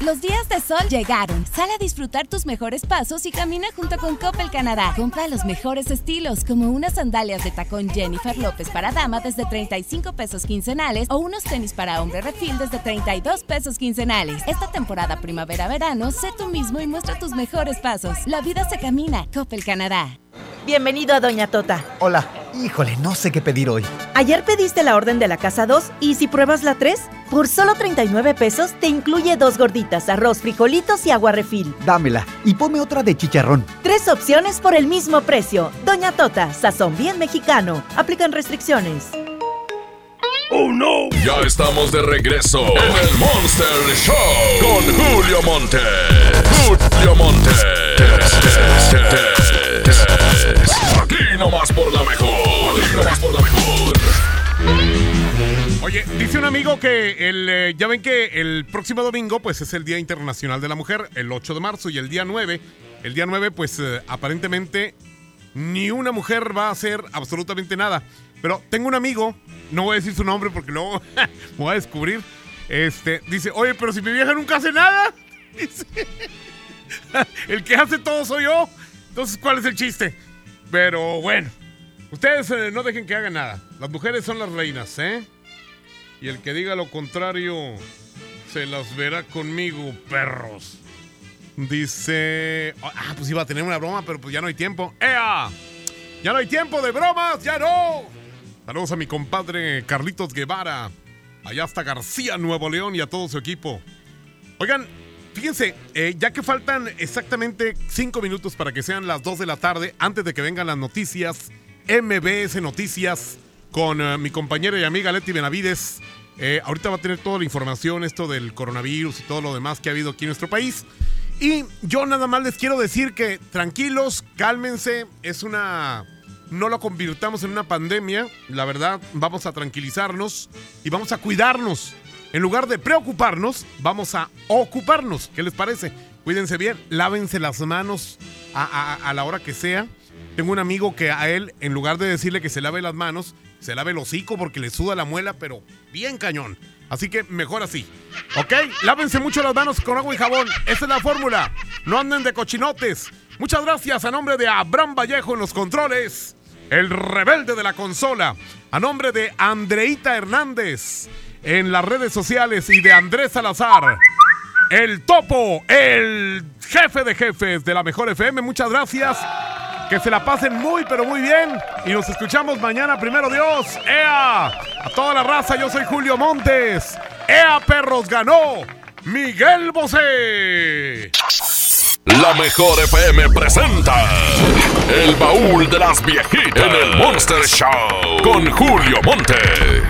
Los días de sol llegaron. Sal a disfrutar tus mejores pasos y camina junto con Coppel Canadá. Compra los mejores estilos, como unas sandalias de tacón Jennifer López para dama desde 35 pesos quincenales o unos tenis para hombre refil desde 32 pesos quincenales. Esta temporada primavera-verano, sé tú mismo y muestra tus mejores pasos. La vida se camina. Coppel Canadá. Bienvenido a Doña Tota. Hola. Híjole, no sé qué pedir hoy. Ayer pediste la orden de la casa 2 y si pruebas la 3, por solo 39 pesos te incluye dos gorditas, arroz, frijolitos y agua refil. Dámela y ponme otra de chicharrón. Tres opciones por el mismo precio. Doña Tota, sazón bien mexicano. Aplican restricciones. ¡Oh, no! Ya estamos de regreso en el Monster Show con Julio Monte. Julio Monte. Aquí nomás por la mejor. Por la mejor. Oye, dice un amigo que el, eh, ya ven que el próximo domingo pues es el Día Internacional de la Mujer, el 8 de marzo y el día 9, el día 9 pues eh, aparentemente ni una mujer va a hacer absolutamente nada. Pero tengo un amigo, no voy a decir su nombre porque luego voy a descubrir. Este, dice, oye, pero si mi vieja nunca hace nada. El que hace todo soy yo. Entonces, ¿cuál es el chiste? Pero bueno, ustedes eh, no dejen que hagan nada. Las mujeres son las reinas, ¿eh? Y el que diga lo contrario, se las verá conmigo, perros. Dice... Ah, pues iba a tener una broma, pero pues ya no hay tiempo. ¡Ea! Ya no hay tiempo de bromas, ya no. Saludos a mi compadre Carlitos Guevara. Allá hasta García, Nuevo León y a todo su equipo. Oigan, fíjense, eh, ya que faltan exactamente cinco minutos para que sean las 2 de la tarde, antes de que vengan las noticias, MBS Noticias, con eh, mi compañera y amiga Leti Benavides. Eh, ahorita va a tener toda la información, esto del coronavirus y todo lo demás que ha habido aquí en nuestro país. Y yo nada más les quiero decir que tranquilos, cálmense, es una... No lo convirtamos en una pandemia, la verdad, vamos a tranquilizarnos y vamos a cuidarnos. En lugar de preocuparnos, vamos a ocuparnos. ¿Qué les parece? Cuídense bien, lávense las manos a, la hora que sea. Tengo un amigo que a él, en lugar de decirle que se lave las manos, se lave el hocico porque le suda la muela, pero bien cañón. Así que mejor así. ¿Ok? Lávense mucho las manos con agua y jabón. Esa es la fórmula. No anden de cochinotes. Muchas gracias a nombre de Abraham Vallejo en los controles. El rebelde de la consola. A nombre de Andreita Hernández en las redes sociales y de Andrés Salazar. El topo, el jefe de jefes de la mejor FM. Muchas gracias. Que se la pasen muy, pero muy bien. Y nos escuchamos mañana, primero Dios. ¡Ea! A toda la raza, yo soy Julio Montes. ¡Ea, perros! Ganó Miguel Bosé. La mejor FM presenta El baúl de las viejitas en el Monster Show con Julio Montes.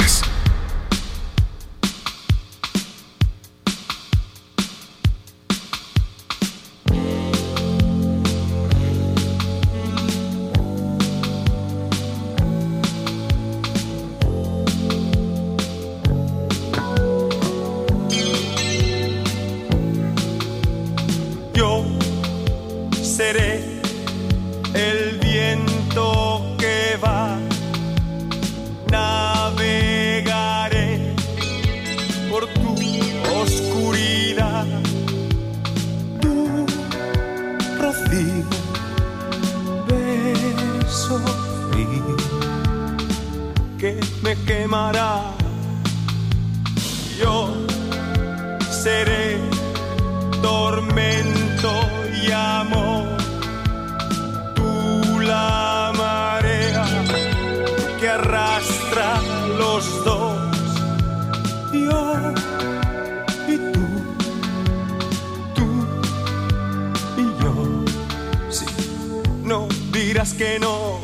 Los dos. Yo y tú, tú y yo. Sí, no dirás que no.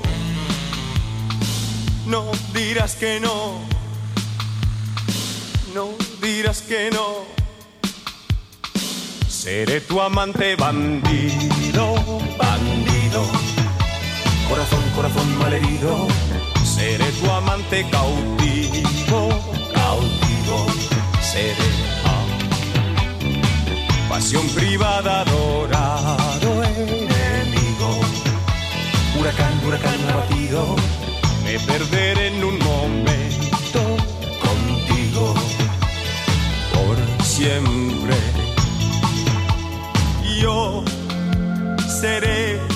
No dirás que no. No dirás que no. Seré tu amante bandido, bandido. Corazón, corazón malherido. Seré tu amante cautivo, cautivo. Seré pasión privada, adorado enemigo. Huracán, huracán abatido. Me perderé en un momento contigo. Por siempre yo seré